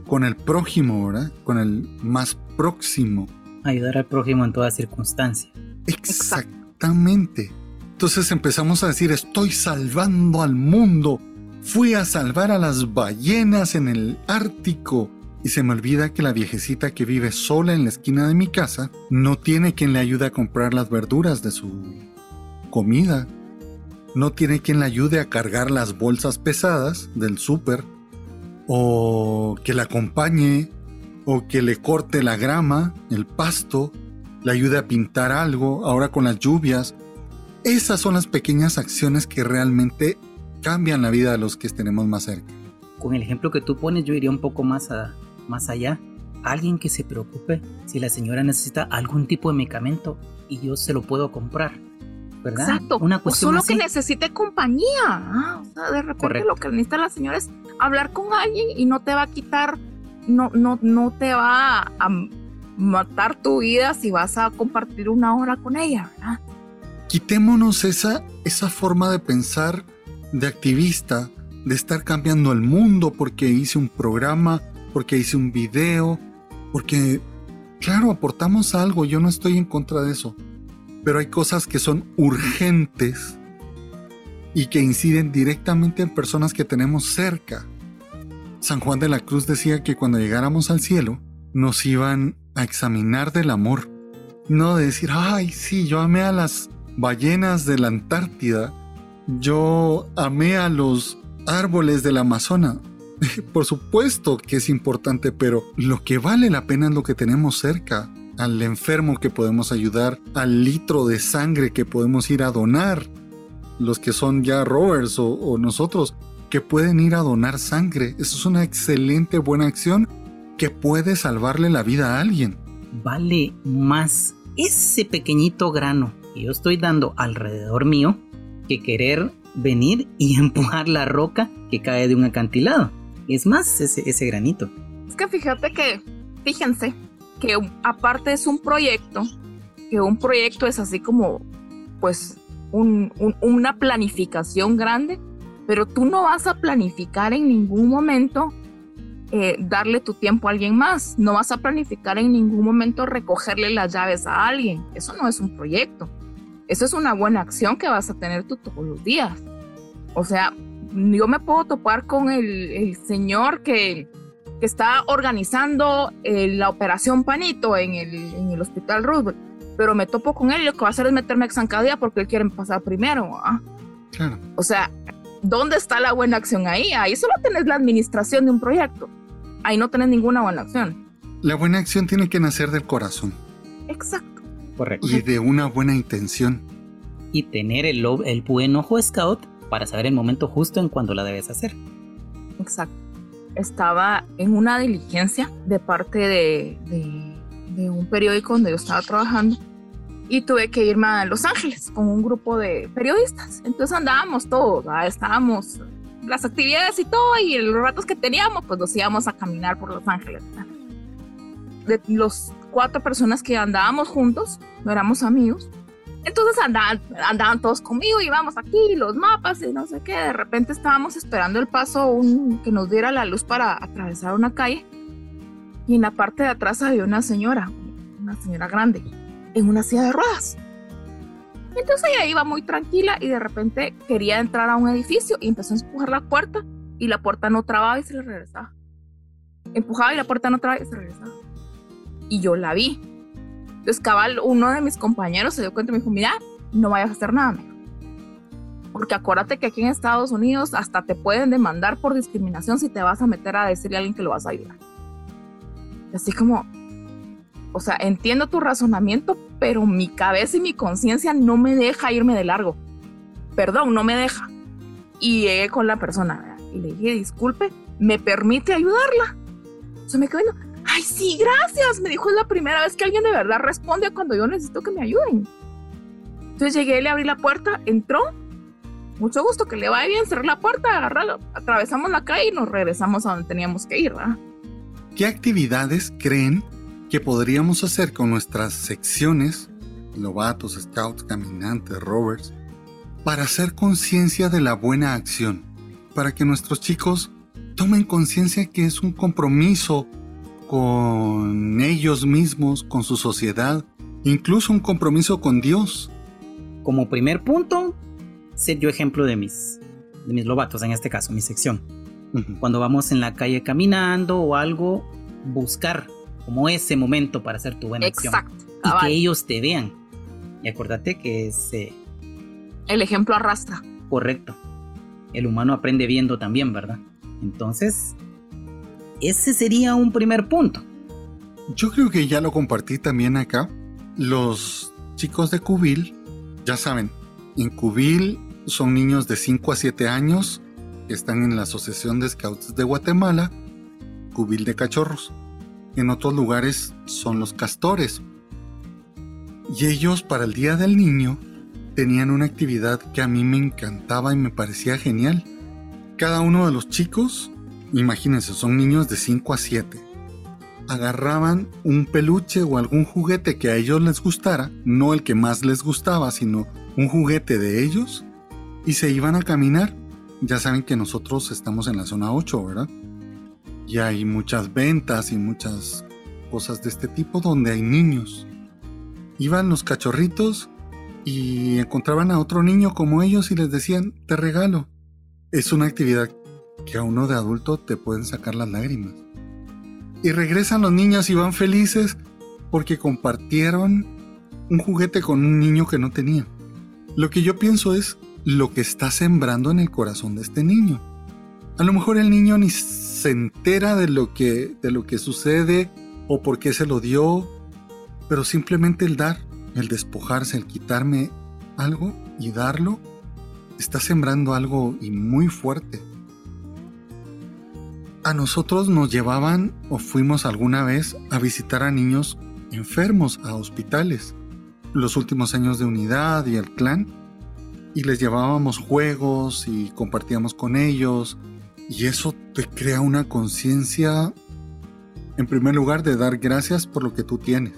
con el prójimo, ¿verdad? Con el más próximo. Ayudar al prójimo en toda circunstancia. Exactamente. Entonces empezamos a decir, estoy salvando al mundo. Fui a salvar a las ballenas en el Ártico y se me olvida que la viejecita que vive sola en la esquina de mi casa no tiene quien le ayude a comprar las verduras de su comida. No tiene quien le ayude a cargar las bolsas pesadas del súper. O que la acompañe. O que le corte la grama, el pasto. Le ayude a pintar algo ahora con las lluvias. Esas son las pequeñas acciones que realmente cambian la vida de los que tenemos más cerca. Con el ejemplo que tú pones yo iría un poco más a, más allá, alguien que se preocupe si la señora necesita algún tipo de medicamento y yo se lo puedo comprar. ¿verdad? Exacto. Una cuestión o solo que necesite compañía. Ah, o sea, de repente lo que necesita la señora es hablar con alguien y no te va a quitar no, no, no te va a matar tu vida si vas a compartir una hora con ella, ¿verdad? Quitémonos esa, esa forma de pensar de activista, de estar cambiando el mundo porque hice un programa, porque hice un video, porque, claro, aportamos algo, yo no estoy en contra de eso, pero hay cosas que son urgentes y que inciden directamente en personas que tenemos cerca. San Juan de la Cruz decía que cuando llegáramos al cielo, nos iban a examinar del amor. No de decir, ay, sí, yo amé a las ballenas de la Antártida, yo amé a los árboles del Amazonas. Por supuesto que es importante, pero lo que vale la pena es lo que tenemos cerca, al enfermo que podemos ayudar, al litro de sangre que podemos ir a donar, los que son ya rovers o, o nosotros que pueden ir a donar sangre. Eso es una excelente buena acción que puede salvarle la vida a alguien. Vale más ese pequeñito grano que yo estoy dando alrededor mío que querer venir y empujar la roca que cae de un acantilado. Es más ese, granito. Es que fíjate que, fíjense, que aparte es un proyecto, que un proyecto es así como, pues, una planificación grande, pero tú no vas a planificar en ningún momento eh, darle tu tiempo a alguien más. No vas a planificar en ningún momento recogerle las llaves a alguien. Eso no es un proyecto. Eso es una buena acción que vas a tener tú todos los días. O sea, yo me puedo topar con el, señor que, está organizando eh, la operación Panito en el, hospital Roosevelt, pero me topo con él y lo que va a hacer es meterme a zancadilla porque él quiere pasar primero. Claro. O sea, ¿dónde está la buena acción ahí? Ahí solo tenés la administración de un proyecto ahí no tenés ninguna buena acción. La buena acción tiene que nacer del corazón. Exacto. Correcto. Y de una buena intención. Y tener el, el buen ojo scout para saber el momento justo en cuando la debes hacer. Exacto. Estaba en una diligencia de parte de, un periódico donde yo estaba trabajando y tuve que irme a Los Ángeles con un grupo de periodistas. Entonces andábamos todos, estábamos las actividades y todo, y los ratos que teníamos, pues nos íbamos a caminar por Los Ángeles. De los cuatro personas que andábamos juntos, no éramos amigos, entonces andaban, andaban todos conmigo, íbamos aquí, los mapas y no sé qué. De repente estábamos esperando el paso un, que nos diera la luz para atravesar una calle. Y en la parte de atrás había una señora, una señora grande, en una silla de ruedas. Entonces ella iba muy tranquila y de repente quería entrar a un edificio y empezó a empujar la puerta y la puerta no trababa y se le regresaba. Empujaba y la puerta no trababa y se regresaba. Y yo la vi. Entonces cabal, uno de mis compañeros se dio cuenta y me dijo, mira, no vayas a hacer nada. Porque acuérdate que aquí en Estados Unidos hasta te pueden demandar por discriminación si te vas a meter a decirle a alguien que lo vas a ayudar. así como, o sea, entiendo tu razonamiento, pero mi cabeza y mi conciencia no me deja irme de largo. Perdón, no me deja. Y llegué con la persona y le dije, disculpe, ¿me permite ayudarla? Se me quedó viendo, ay, sí, gracias. Me dijo, es la primera vez que alguien de verdad responde cuando yo necesito que me ayuden. Entonces llegué, le abrí la puerta, entró. Mucho gusto, que le vaya bien, cerré la puerta, agarrarlo, atravesamos la calle y nos regresamos a donde teníamos que ir, ¿verdad? ¿Qué actividades creen que podríamos hacer con nuestras secciones, lobatos, scouts, caminantes, rovers, para hacer conciencia de la buena acción, para que nuestros chicos tomen conciencia que es un compromiso con ellos mismos, con su sociedad, incluso un compromiso con Dios. Como primer punto, ser yo ejemplo de mis, de mis lobatos, en este caso, mi sección. Cuando vamos en la calle caminando o algo, buscar como ese momento para hacer tu buena Exacto, acción. Y que ellos te vean. Y acuérdate que es... Eh, el ejemplo arrastra. Correcto. El humano aprende viendo también, ¿verdad? Entonces, ese sería un primer punto. Yo creo que ya lo compartí también acá. Los chicos de Cubil, ya saben, en Cubil son niños de 5 a 7 años que están en la Asociación de Scouts de Guatemala, Cubil de Cachorros en otros lugares son los castores. Y ellos para el Día del Niño tenían una actividad que a mí me encantaba y me parecía genial. Cada uno de los chicos, imagínense, son niños de 5 a 7, agarraban un peluche o algún juguete que a ellos les gustara, no el que más les gustaba, sino un juguete de ellos, y se iban a caminar. Ya saben que nosotros estamos en la zona 8, ¿verdad? Y hay muchas ventas y muchas cosas de este tipo donde hay niños. Iban los cachorritos y encontraban a otro niño como ellos y les decían, te regalo. Es una actividad que a uno de adulto te pueden sacar las lágrimas. Y regresan los niños y van felices porque compartieron un juguete con un niño que no tenía. Lo que yo pienso es lo que está sembrando en el corazón de este niño. A lo mejor el niño ni se entera de lo que, de lo que sucede o por qué se lo dio, pero simplemente el dar, el despojarse, el quitarme algo y darlo, está sembrando algo y muy fuerte a nosotros nos llevaban o fuimos alguna vez a visitar a niños enfermos a hospitales, los últimos años de unidad y el clan, y les llevábamos juegos y compartíamos con ellos, y eso te crea una conciencia, en primer lugar, de dar gracias por lo que tú tienes,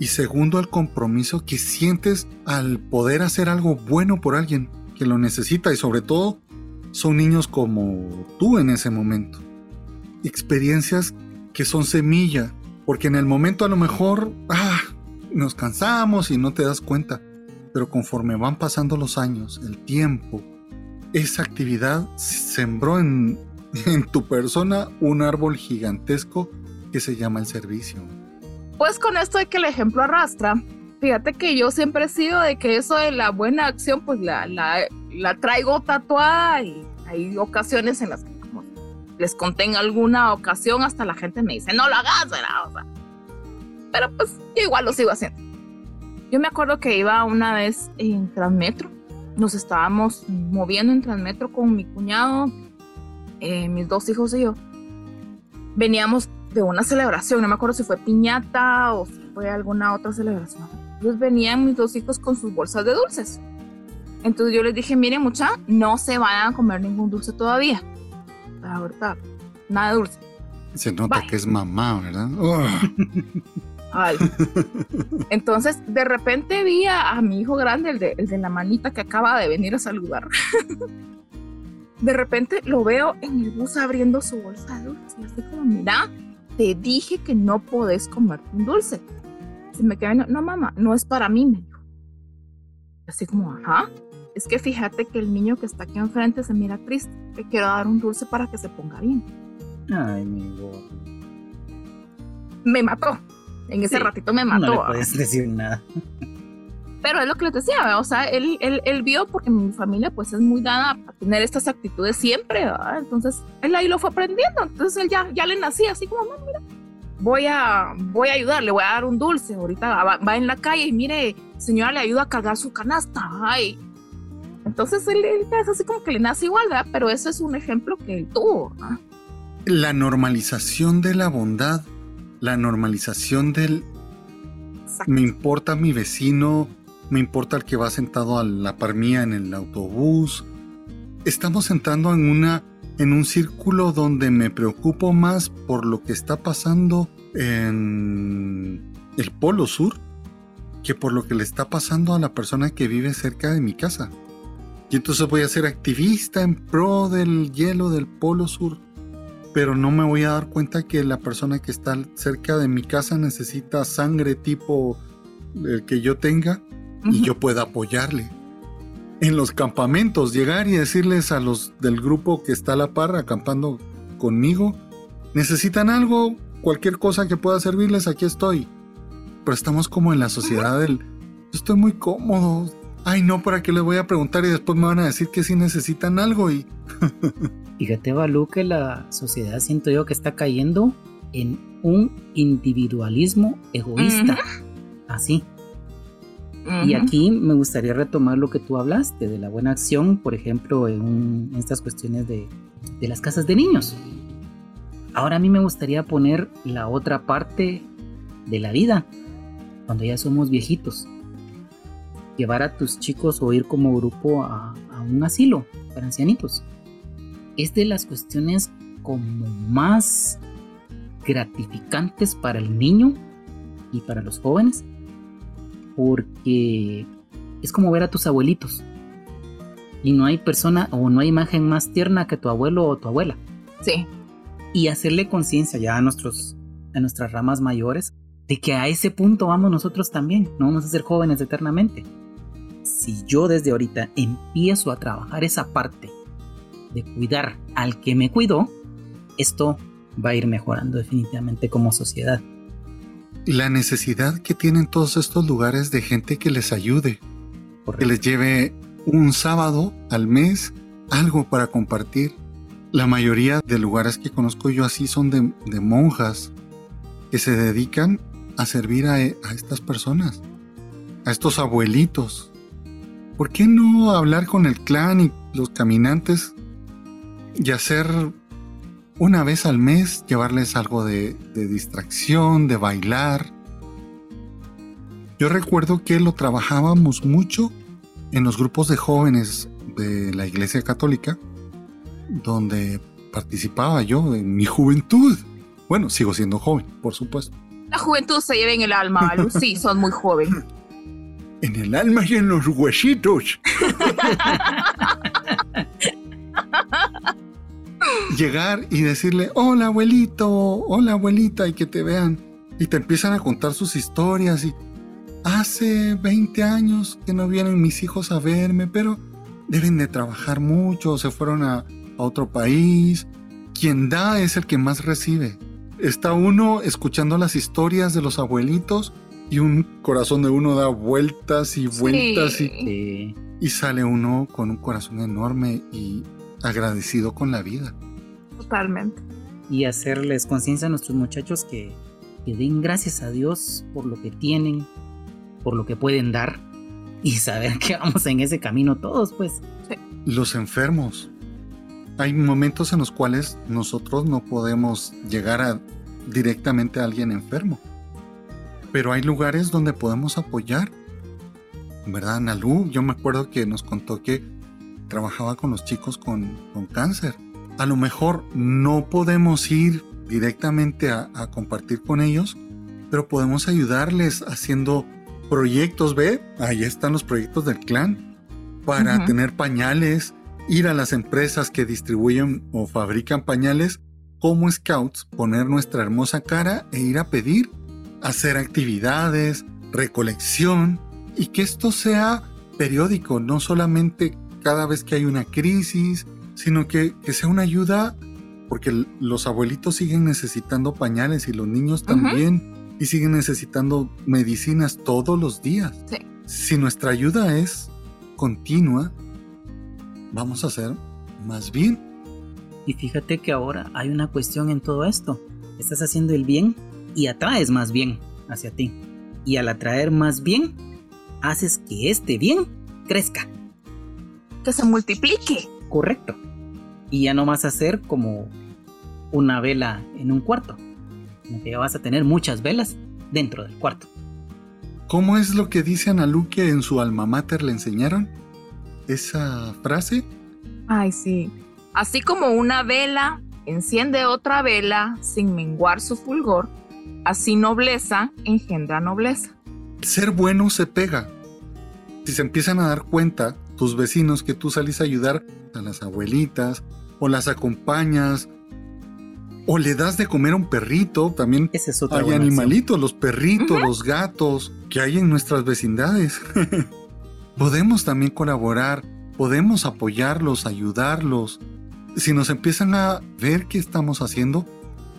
y segundo, el compromiso que sientes al poder hacer algo bueno por alguien que lo necesita, y sobre todo, son niños como tú en ese momento experiencias que son semilla, porque en el momento a lo mejor ah, nos cansamos y no te das cuenta, pero conforme van pasando los años, el tiempo, esa actividad sembró en, en tu persona un árbol gigantesco que se llama el servicio. Pues con esto de que el ejemplo arrastra, fíjate que yo siempre he sido de que eso de la buena acción, pues la, la, la traigo tatuada y hay ocasiones en las que les conté en alguna ocasión, hasta la gente me dice, no lo hagas, ¿verdad? pero pues yo igual lo sigo haciendo. Yo me acuerdo que iba una vez en Transmetro, nos estábamos moviendo en Transmetro con mi cuñado, eh, mis dos hijos y yo. Veníamos de una celebración, no me acuerdo si fue piñata o si fue alguna otra celebración. Entonces venían mis dos hijos con sus bolsas de dulces. Entonces yo les dije, miren mucha, no se van a comer ningún dulce todavía ahorita nada dulce. Se nota que es mamá, ¿verdad? Entonces, de repente vi a, mi hijo grande, el de, el de la manita que acaba de venir a saludar. de repente lo veo en el bus abriendo su bolsa de dulce. Y así como, mira, te dije que no podés comer un dulce. Se me queda no, mamá, no es para mí, me dijo. Así como, ajá es que fíjate que el niño que está aquí enfrente se mira triste. Le quiero dar un dulce para que se ponga bien. Ay, mi Me mató. En ese ratito me mató. No le puedes decir nada. Pero es lo que les decía, o sea, él, él, él, vio porque mi familia pues es muy dada a tener estas actitudes siempre, ¿verdad? Entonces él ahí lo fue aprendiendo, entonces él ya, ya le nacía así como, no, mira, voy a, voy a ayudar, le voy a dar un dulce, ahorita va, va en la calle y mire, señora le ayuda a cargar su canasta, ay, entonces él, es así como que le nace igual, ¿verdad? Pero eso es un ejemplo que él tuvo. La normalización de la bondad, la normalización del... Me importa mi vecino, me importa el que va sentado a la par mía en el autobús. Estamos entrando en una en un círculo donde me preocupo más por lo que está pasando en el Polo Sur que por lo que le está pasando a la persona que vive cerca de mi casa. Y entonces voy a ser activista en pro del hielo del Polo Sur. Pero no me voy a dar cuenta que la persona que está cerca de mi casa necesita sangre tipo el que yo tenga y yo pueda apoyarle. En los campamentos, llegar y decirles a los del grupo que está a la par acampando conmigo, necesitan algo, cualquier cosa que pueda servirles, aquí estoy. Pero estamos como en la sociedad del, estoy muy cómodo, ay no, ¿para qué les voy a preguntar y después me van a decir que sí necesitan algo y... Fíjate, Balú, que la sociedad siento yo que está cayendo en un individualismo egoísta. Así. Y aquí me gustaría retomar lo que tú hablaste de la buena acción, por ejemplo, en, estas cuestiones de, de las casas de niños. Ahora a mí me gustaría poner la otra parte de la vida, cuando ya somos viejitos llevar a tus chicos o ir como grupo a, un asilo para ancianitos. Es de las cuestiones como más gratificantes para el niño y para los jóvenes, porque es como ver a tus abuelitos. Y no hay persona o no hay imagen más tierna que tu abuelo o tu abuela. Sí. Y hacerle conciencia ya a, nuestros, a nuestras ramas mayores de que a ese punto vamos nosotros también. No vamos a ser jóvenes eternamente. Si yo desde ahorita empiezo a trabajar esa parte de cuidar al que me cuidó, esto va a ir mejorando definitivamente como sociedad. La necesidad que tienen todos estos lugares de gente que les ayude, que les lleve un sábado al mes algo para compartir. La mayoría de lugares que conozco yo así son de, monjas que se dedican a servir a, a estas personas, a estos abuelitos. ¿Por qué no hablar con el clan y los caminantes y hacer una vez al mes llevarles algo de, distracción, de bailar. Yo recuerdo que lo trabajábamos mucho en los grupos de jóvenes de la Iglesia Católica, donde participaba yo en mi juventud. Bueno, sigo siendo joven, por supuesto. La juventud se lleva en el alma, Sí, son muy joven. En el alma y en los huesitos. llegar y decirle, hola abuelito, hola abuelita, y que te vean. Y te empiezan a contar sus historias y hace 20 años que no vienen mis hijos a verme, pero deben de trabajar mucho, se fueron a, a otro país. Quien da es el que más recibe. Está uno escuchando las historias de los abuelitos y un corazón de uno da vueltas y vueltas y, y sale uno con un corazón enorme y agradecido con la vida. Totalmente. Y hacerles conciencia a nuestros muchachos que, den gracias a Dios por lo que tienen, por lo que pueden dar y saber que vamos en ese camino todos, pues. Los enfermos. Hay momentos en los cuales nosotros no podemos llegar a, directamente a alguien enfermo. Pero hay lugares donde podemos apoyar. ¿Verdad, Nalu? Yo me acuerdo que nos contó que trabajaba con los chicos con, con cáncer a lo mejor no podemos ir directamente a, compartir con ellos, pero podemos ayudarles haciendo proyectos, ¿ve? Ahí están los proyectos del clan para tener pañales, ir a las empresas que distribuyen o fabrican pañales como scouts, poner nuestra hermosa cara e ir a pedir, hacer actividades, recolección y que esto sea periódico, no solamente cada vez que hay una crisis, sino que, sea una ayuda porque los abuelitos siguen necesitando pañales y los niños también y siguen necesitando medicinas todos los días. Si nuestra ayuda es continua, vamos a hacer más bien. Y fíjate que ahora hay una cuestión en todo esto. Estás haciendo el bien y atraes más bien hacia ti. Y al atraer más bien, haces que este bien crezca. Que se multiplique correcto. Y ya no vas a ser como una vela en un cuarto, sino que ya vas a tener muchas velas dentro del cuarto. ¿Cómo es lo que dice Ana que en su alma mater le enseñaron? ¿Esa frase? Ay, sí. Así como una vela enciende otra vela sin menguar su fulgor, así nobleza engendra nobleza. Ser bueno se pega. Si se empiezan a dar cuenta tus vecinos que tú salís a ayudar a las abuelitas, o las acompañas, o le das de comer a un perrito, también hay animalitos, los perritos, los gatos que hay en nuestras vecindades. podemos también colaborar, podemos apoyarlos, ayudarlos. Si nos empiezan a ver qué estamos haciendo,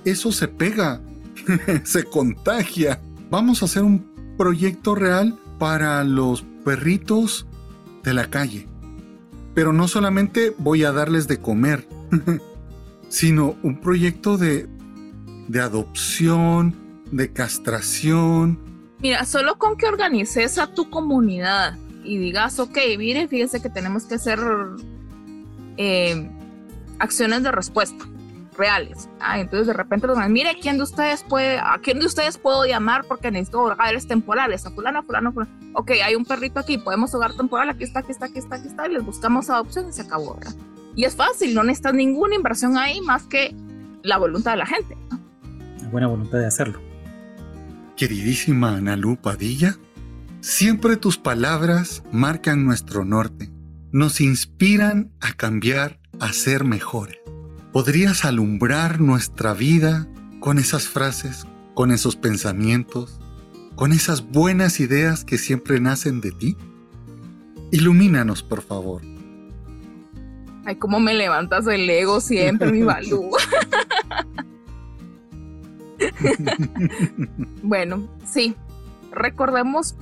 eso se pega, se contagia. Vamos a hacer un proyecto real para los perritos de la calle. Pero no solamente voy a darles de comer, sino un proyecto de, de adopción, de castración. Mira, solo con que organices a tu comunidad y digas, ok, mire, fíjese que tenemos que hacer eh, acciones de respuesta reales. Ah, entonces de repente los mire, ¿quién de ustedes puede, a quién de ustedes puedo llamar porque necesito hogares temporales? A fulano, fulano, fulano. Ok, hay un perrito aquí, podemos hogar temporal, aquí está, aquí está, aquí está, aquí está, y les buscamos adopción y se acabó, Y es fácil, no necesitas ninguna inversión ahí más que la voluntad de la gente. la buena voluntad de hacerlo. Queridísima Analú Padilla, siempre tus palabras marcan nuestro norte, nos inspiran a cambiar, a ser mejores. ¿Podrías alumbrar nuestra vida con esas frases, con esos pensamientos, con esas buenas ideas que siempre nacen de ti? Ilumínanos, por favor. Ay, cómo me levantas el ego siempre, mi Balú. bueno, sí. Recordemos,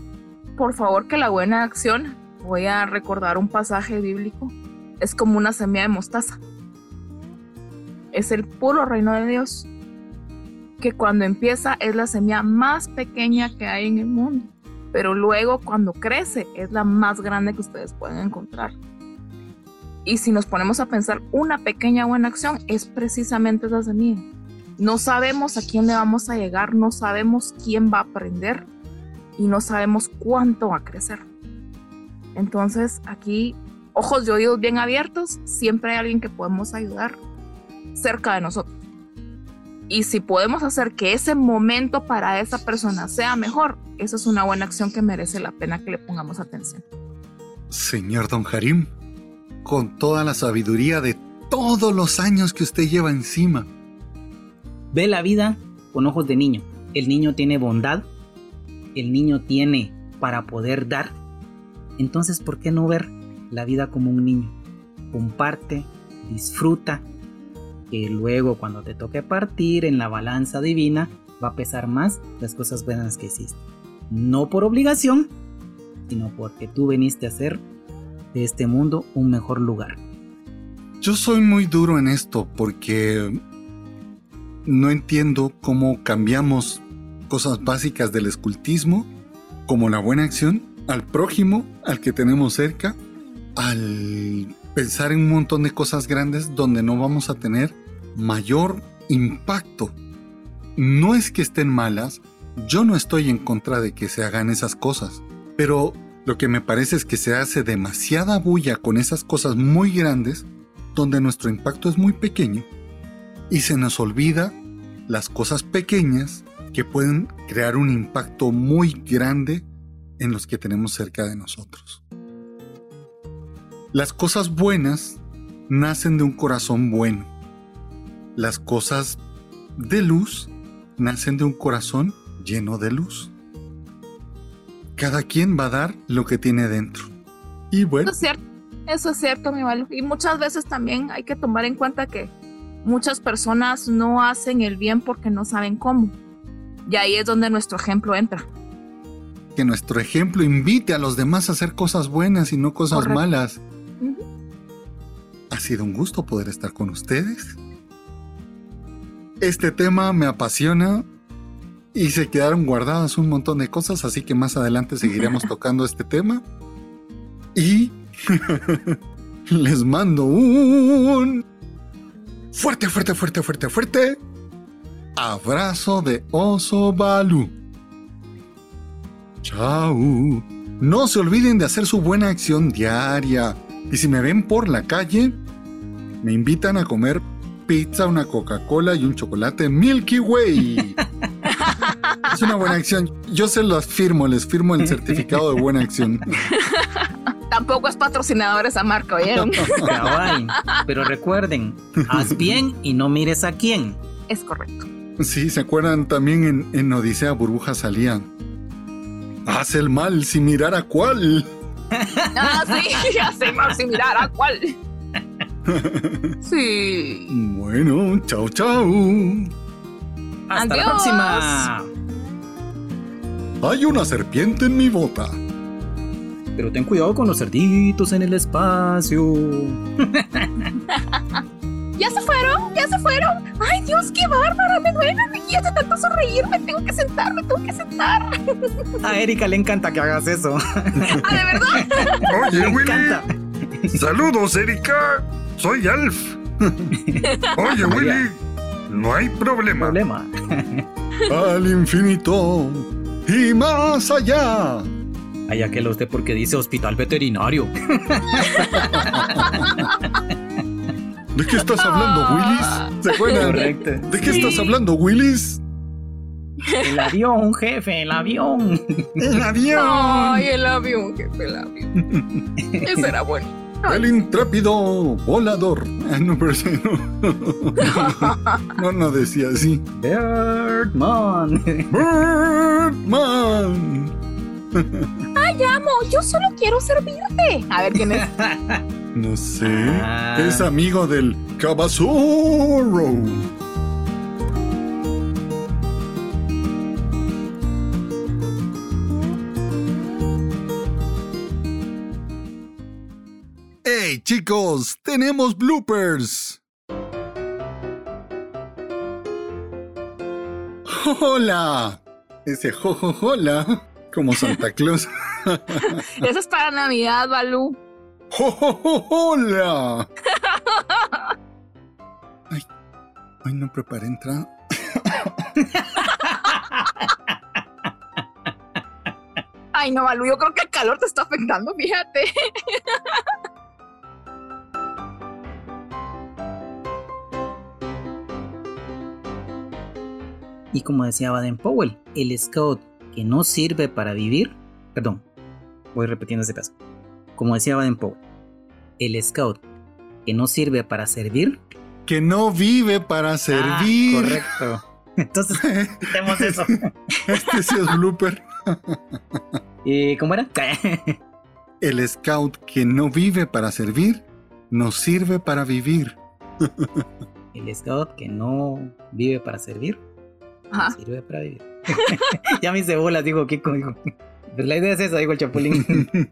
por favor, que la buena acción, voy a recordar un pasaje bíblico, es como una semilla de mostaza. Es el puro reino de Dios, que cuando empieza es la semilla más pequeña que hay en el mundo, pero luego cuando crece es la más grande que ustedes pueden encontrar. Y si nos ponemos a pensar, una pequeña buena acción es precisamente esa semilla no sabemos a quién le vamos a llegar, no sabemos quién va a aprender y no sabemos cuánto va a crecer. Entonces aquí, ojos y oídos bien abiertos, siempre hay alguien que podemos ayudar cerca de nosotros. Y si podemos hacer que ese momento para esa persona sea mejor, esa es una buena acción que merece la pena que le pongamos atención. Señor Don Harim, con toda la sabiduría de todos los años que usted lleva encima, ve la vida con ojos de niño. El niño tiene bondad, el niño tiene para poder dar. Entonces, ¿por qué no ver la vida como un niño? Comparte, disfruta, que luego cuando te toque partir en la balanza divina va a pesar más las cosas buenas que hiciste. No por obligación, sino porque tú viniste a hacer de este mundo un mejor lugar. Yo soy muy duro en esto porque no entiendo cómo cambiamos cosas básicas del escultismo, como la buena acción, al prójimo, al que tenemos cerca, al pensar en un montón de cosas grandes donde no vamos a tener mayor impacto. No es que estén malas, yo no estoy en contra de que se hagan esas cosas, pero lo que me parece es que se hace demasiada bulla con esas cosas muy grandes donde nuestro impacto es muy pequeño y se nos olvida las cosas pequeñas que pueden crear un impacto muy grande en los que tenemos cerca de nosotros. Las cosas buenas nacen de un corazón bueno. Las cosas de luz nacen de un corazón lleno de luz. Cada quien va a dar lo que tiene dentro. Y bueno. Eso es cierto, eso es cierto, mi malo. Y muchas veces también hay que tomar en cuenta que muchas personas no hacen el bien porque no saben cómo. Y ahí es donde nuestro ejemplo entra. Que nuestro ejemplo invite a los demás a hacer cosas buenas y no cosas malas. Ha sido un gusto poder estar con ustedes. Este tema me apasiona y se quedaron guardadas un montón de cosas, así que más adelante seguiremos tocando este tema. Y les mando un Fuerte, fuerte, fuerte, fuerte, fuerte. Abrazo de oso Balú. Chao. No se olviden de hacer su buena acción diaria. Y si me ven por la calle, me invitan a comer pizza, una Coca-Cola y un chocolate Milky Way. es una buena acción. Yo se los firmo, les firmo el certificado de buena acción. Tampoco es patrocinador esa marca, ¿oyeron? Pero recuerden, haz bien y no mires a quién. Es correcto. Sí, ¿se acuerdan también en, en Odisea Burbuja salían? Haz el mal sin mirar a cuál. Ah, sí, hace mal sin mirar a cuál. Sí. Bueno, chao, chao. Hasta la próxima. Hay una serpiente en mi bota. Pero ten cuidado con los cerditos en el espacio. ¿Ya se fueron? ¿Ya se fueron? ¡Ay, Dios, qué bárbara! Me duele y de tanto sonreír. Me tengo que sentar, me tengo que sentar. A Erika le encanta que hagas eso. ¿Ah, de verdad? Oye, Willy. Saludos, Erika. Soy Alf. Oye, Willy. No hay problema. problema. Al infinito y más allá. Hay aquel usted porque dice hospital veterinario. ¿De qué estás hablando, Willis? ¿Se acuerdan? Correcto. ¿De qué estás hablando, Willis? El avión, jefe, el avión. ¡El avión! Ay, el avión, jefe, el avión. Ese era bueno. El intrépido volador. Ah, no, pero. No, no decía así. Birdman. Birdman. Ay, amo, yo solo quiero servirte. A ver quién es. No sé. Ah. Es amigo del Cabazorro. ¡Hey chicos! ¡Tenemos bloopers! ¡Hola! Ese jojojola, como Santa Claus. Eso es para Navidad, Balú. ¡Hola! Ay, ay, no preparé entrada. Ay, no, Balú, yo creo que el calor te está afectando, fíjate. Y como decía Baden Powell, el scout que no sirve para vivir, perdón, voy repitiendo ese caso. Como decía Baden Powell, el scout que no sirve para servir. Que no vive para servir. Ah, correcto. Entonces, quitemos eso. Este sí es blooper. ¿Y cómo era? El scout que no vive para servir, no sirve para vivir. El scout que no vive para servir, Ajá. no sirve para vivir. ya me hice bolas, digo Kiko, dijo. Pues la idea es esa, digo el chapulín.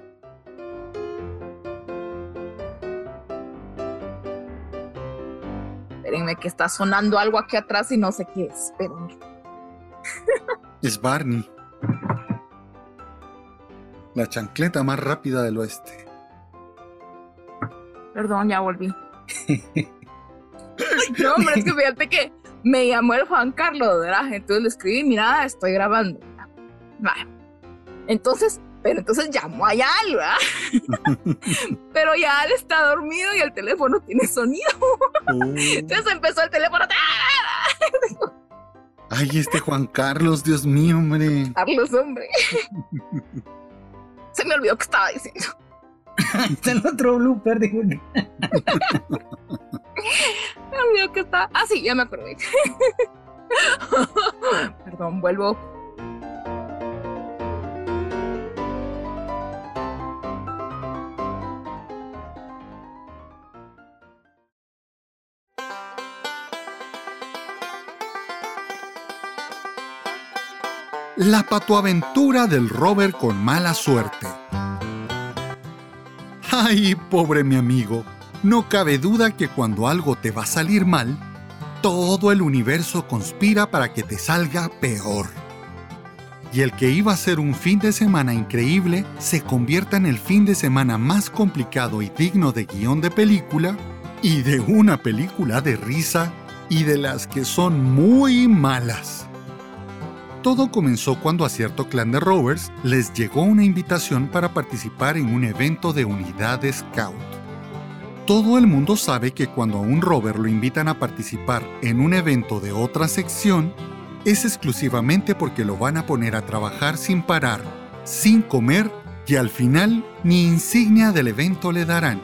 Espérenme que está sonando algo aquí atrás y no sé qué es. Espérenme. Es Barney. La chancleta más rápida del oeste. Perdón, ya volví. no, hombre, es que fíjate que me llamó el Juan Carlos, ¿verdad? Entonces le escribí, mira, estoy grabando. Vale. Entonces, pero entonces llamó a Yal, ¿verdad? pero Yal está dormido y el teléfono tiene sonido. Oh. Entonces empezó el teléfono. Ay, este Juan Carlos, Dios mío, hombre. Carlos, hombre. Se me olvidó que estaba diciendo. Está el otro blooper, digo. Me olvidó que estaba. Ah, sí, ya me acordé. Perdón, vuelvo. La patoaventura del Robert con mala suerte. Ay, pobre mi amigo. No cabe duda que cuando algo te va a salir mal, todo el universo conspira para que te salga peor. Y el que iba a ser un fin de semana increíble se convierta en el fin de semana más complicado y digno de guion de película, y de una película de risa, y de las que son muy malas. Todo comenzó cuando a cierto clan de rovers les llegó una invitación para participar en un evento de unidad scout. Todo el mundo sabe que cuando a un rover lo invitan a participar en un evento de otra sección, es exclusivamente porque lo van a poner a trabajar sin parar, sin comer y al final ni insignia del evento le darán.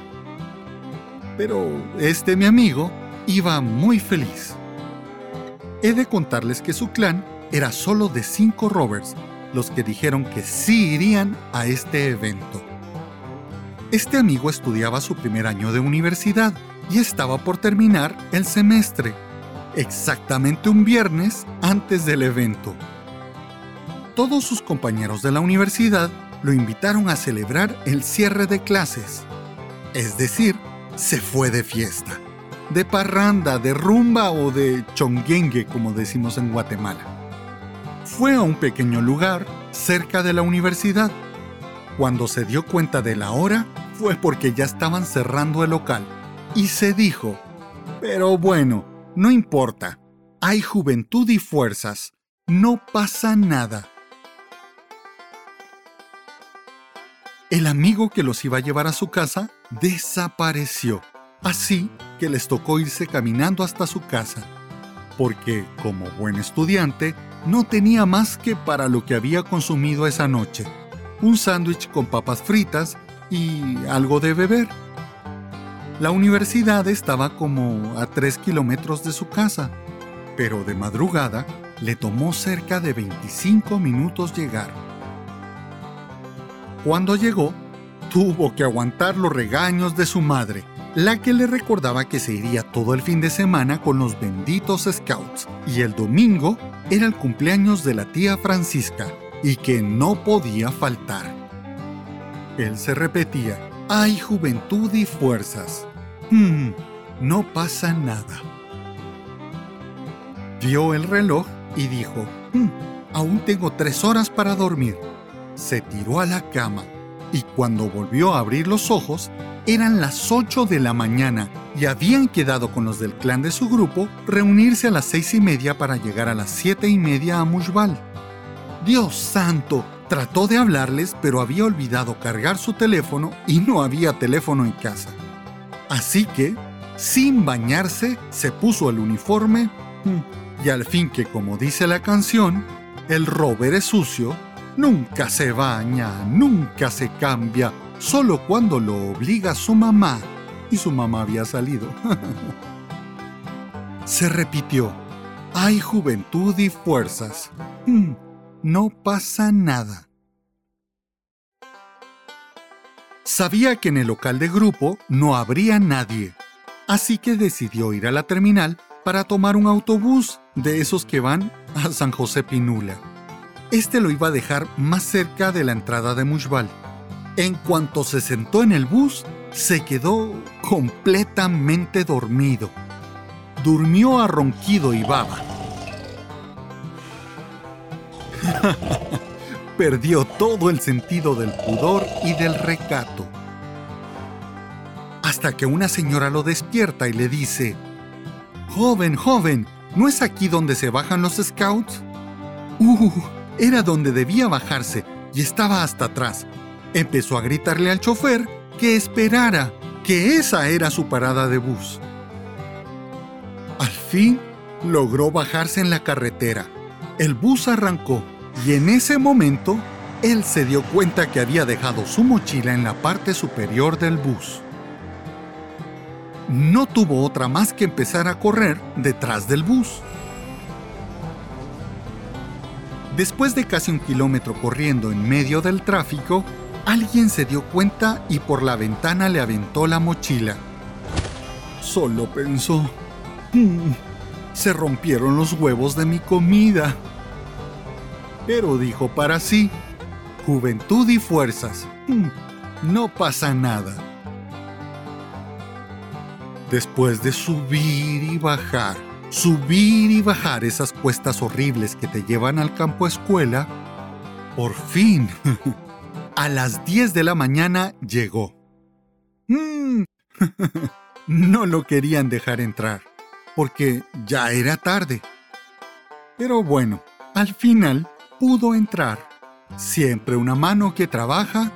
Pero este mi amigo iba muy feliz. He de contarles que su clan era solo de cinco rovers los que dijeron que sí irían a este evento. Este amigo estudiaba su primer año de universidad y estaba por terminar el semestre, exactamente un viernes antes del evento. Todos sus compañeros de la universidad lo invitaron a celebrar el cierre de clases, es decir, se fue de fiesta, de parranda, de rumba o de chonguengue, como decimos en Guatemala fue a un pequeño lugar cerca de la universidad. Cuando se dio cuenta de la hora fue porque ya estaban cerrando el local y se dijo, pero bueno, no importa, hay juventud y fuerzas, no pasa nada. El amigo que los iba a llevar a su casa desapareció, así que les tocó irse caminando hasta su casa, porque como buen estudiante, no tenía más que para lo que había consumido esa noche. Un sándwich con papas fritas y algo de beber. La universidad estaba como a tres kilómetros de su casa, pero de madrugada le tomó cerca de 25 minutos llegar. Cuando llegó, tuvo que aguantar los regaños de su madre, la que le recordaba que se iría todo el fin de semana con los benditos scouts y el domingo era el cumpleaños de la tía Francisca y que no podía faltar. Él se repetía, hay juventud y fuerzas. Hmm, no pasa nada. Vio el reloj y dijo, hmm, aún tengo tres horas para dormir. Se tiró a la cama y cuando volvió a abrir los ojos, eran las 8 de la mañana y habían quedado con los del clan de su grupo reunirse a las seis y media para llegar a las siete y media a Mushbal. Dios santo, trató de hablarles pero había olvidado cargar su teléfono y no había teléfono en casa. Así que, sin bañarse, se puso el uniforme mm, y al fin que como dice la canción, el rover es sucio, nunca se baña, nunca se cambia, solo cuando lo obliga su mamá. Y su mamá había salido. Se repitió, hay juventud y fuerzas. Hmm, no pasa nada. Sabía que en el local de grupo no habría nadie, así que decidió ir a la terminal para tomar un autobús de esos que van a San José Pinula. Este lo iba a dejar más cerca de la entrada de Mushbal. En cuanto se sentó en el bus, se quedó completamente dormido. Durmió a ronquido y baba. Perdió todo el sentido del pudor y del recato. Hasta que una señora lo despierta y le dice, Joven, joven, ¿no es aquí donde se bajan los scouts? Uh, era donde debía bajarse y estaba hasta atrás empezó a gritarle al chofer que esperara, que esa era su parada de bus. Al fin logró bajarse en la carretera. El bus arrancó y en ese momento él se dio cuenta que había dejado su mochila en la parte superior del bus. No tuvo otra más que empezar a correr detrás del bus. Después de casi un kilómetro corriendo en medio del tráfico, Alguien se dio cuenta y por la ventana le aventó la mochila. Solo pensó, mm, se rompieron los huevos de mi comida. Pero dijo para sí, juventud y fuerzas, mm, no pasa nada. Después de subir y bajar, subir y bajar esas cuestas horribles que te llevan al campo escuela, por fin a las 10 de la mañana llegó. Mm. no lo querían dejar entrar, porque ya era tarde. Pero bueno, al final pudo entrar. Siempre una mano que trabaja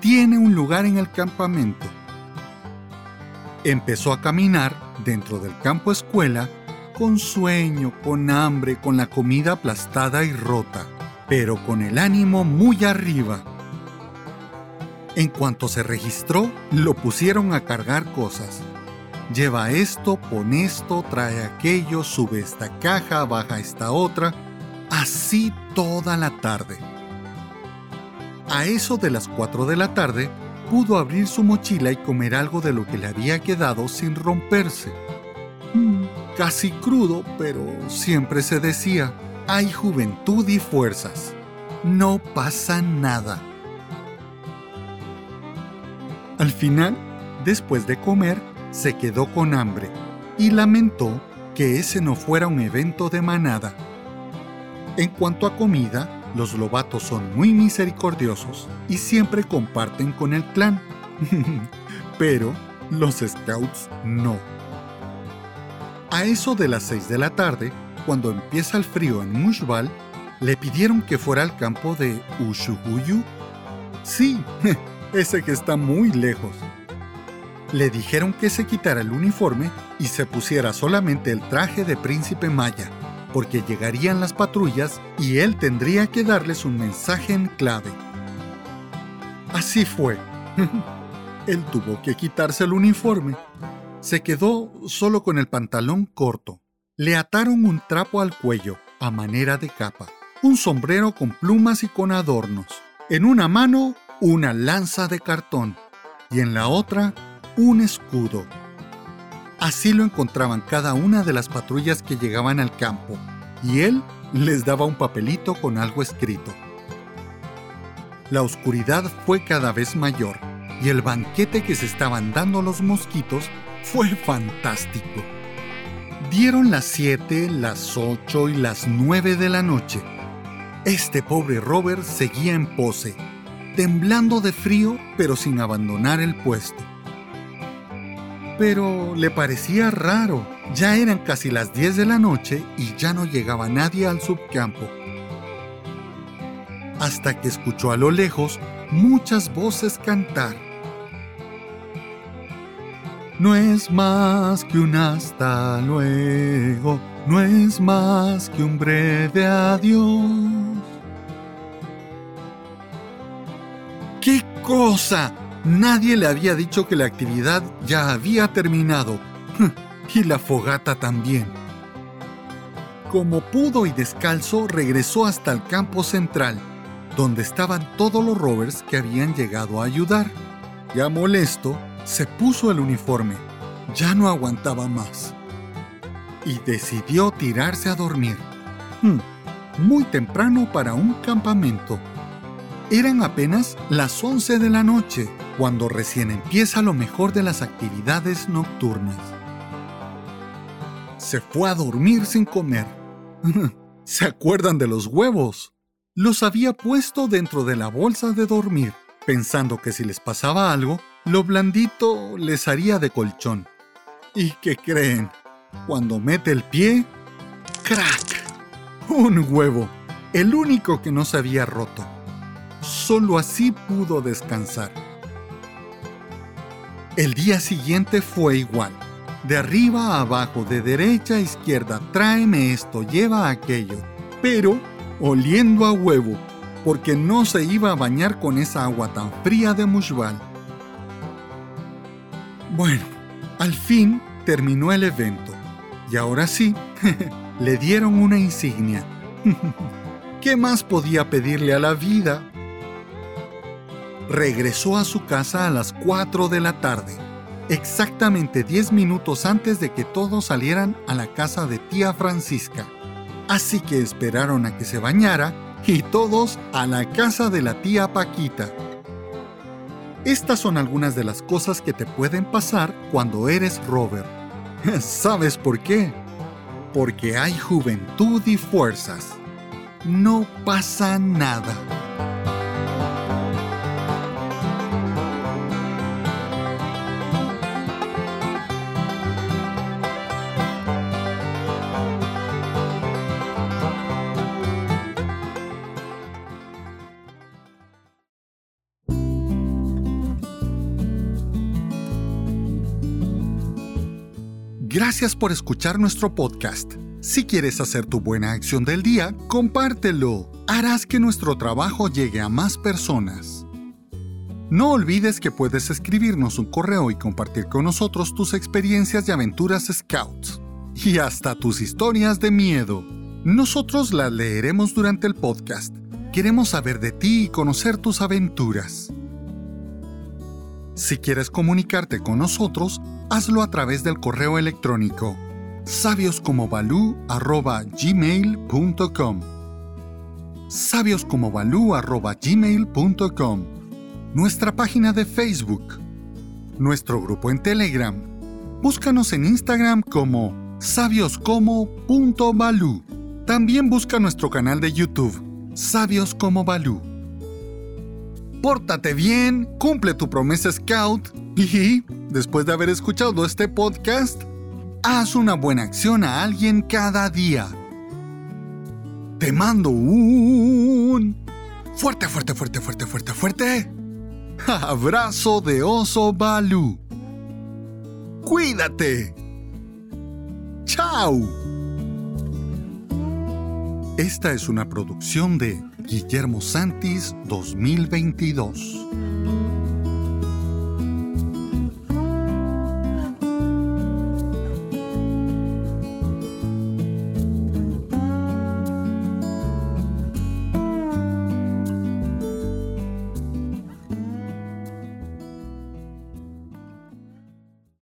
tiene un lugar en el campamento. Empezó a caminar dentro del campo escuela con sueño, con hambre, con la comida aplastada y rota, pero con el ánimo muy arriba en cuanto se registró, lo pusieron a cargar cosas. Lleva esto, pon esto, trae aquello, sube esta caja, baja esta otra, así toda la tarde. A eso de las 4 de la tarde, pudo abrir su mochila y comer algo de lo que le había quedado sin romperse. Mm, casi crudo, pero siempre se decía, hay juventud y fuerzas. No pasa nada. Al final, después de comer, se quedó con hambre y lamentó que ese no fuera un evento de manada. En cuanto a comida, los lobatos son muy misericordiosos y siempre comparten con el clan. Pero los scouts no. A eso de las 6 de la tarde, cuando empieza el frío en Mushbal, le pidieron que fuera al campo de Ushuguyu. Sí, ese que está muy lejos. Le dijeron que se quitara el uniforme y se pusiera solamente el traje de príncipe maya. porque llegarían las patrullas y él tendría que darles un mensaje en clave. Así fue. él tuvo que quitarse el uniforme. Se quedó solo con el pantalón corto. Le ataron un trapo al cuello, a manera de capa, un sombrero con plumas y con adornos. En una mano, una lanza de cartón y en la otra, un escudo. Así lo encontraban cada una de las patrullas que llegaban al campo, y él les daba un papelito con algo escrito. La oscuridad fue cada vez mayor, y el banquete que se estaban dando los mosquitos fue fantástico. Dieron las 7, las 8 y las 9 de la noche. Este pobre Robert seguía en pose, temblando de frío pero sin abandonar el puesto pero le parecía raro. Ya eran casi las 10 de la noche y ya no llegaba nadie al subcampo. Hasta que escuchó a lo lejos muchas voces cantar. No es más que un hasta luego, no es más que un breve adiós. Cosa! Nadie le había dicho que la actividad ya había terminado. y la fogata también. Como pudo y descalzo, regresó hasta el campo central, donde estaban todos los rovers que habían llegado a ayudar. Ya molesto, se puso el uniforme. Ya no aguantaba más. Y decidió tirarse a dormir. Hmm, muy temprano para un campamento. Eran apenas las 11 de la noche cuando recién empieza lo mejor de las actividades nocturnas. Se fue a dormir sin comer. ¿Se acuerdan de los huevos? Los había puesto dentro de la bolsa de dormir, pensando que si les pasaba algo, lo blandito les haría de colchón. ¿Y qué creen? Cuando mete el pie, ¡crack! Un huevo, el único que no se había roto. Solo así pudo descansar. El día siguiente fue igual. De arriba a abajo, de derecha a izquierda, tráeme esto, lleva aquello. Pero oliendo a huevo, porque no se iba a bañar con esa agua tan fría de Mushbal. Bueno, al fin terminó el evento. Y ahora sí, le dieron una insignia. ¿Qué más podía pedirle a la vida? Regresó a su casa a las 4 de la tarde, exactamente 10 minutos antes de que todos salieran a la casa de tía Francisca. Así que esperaron a que se bañara y todos a la casa de la tía Paquita. Estas son algunas de las cosas que te pueden pasar cuando eres Robert. ¿Sabes por qué? Porque hay juventud y fuerzas. No pasa nada. Gracias por escuchar nuestro podcast. Si quieres hacer tu buena acción del día, compártelo. Harás que nuestro trabajo llegue a más personas. No olvides que puedes escribirnos un correo y compartir con nosotros tus experiencias y aventuras Scouts. Y hasta tus historias de miedo. Nosotros las leeremos durante el podcast. Queremos saber de ti y conocer tus aventuras. Si quieres comunicarte con nosotros, hazlo a través del correo electrónico sabioscomobalú.gmail.com sabioscomobalú.gmail.com Nuestra página de Facebook. Nuestro grupo en Telegram. Búscanos en Instagram como sabioscomo.balú También busca nuestro canal de YouTube Sabios Pórtate bien, cumple tu promesa Scout y, después de haber escuchado este podcast, haz una buena acción a alguien cada día. Te mando un fuerte, fuerte, fuerte, fuerte, fuerte, fuerte abrazo de oso Balú. Cuídate. Chao. Esta es una producción de Guillermo Santis 2022.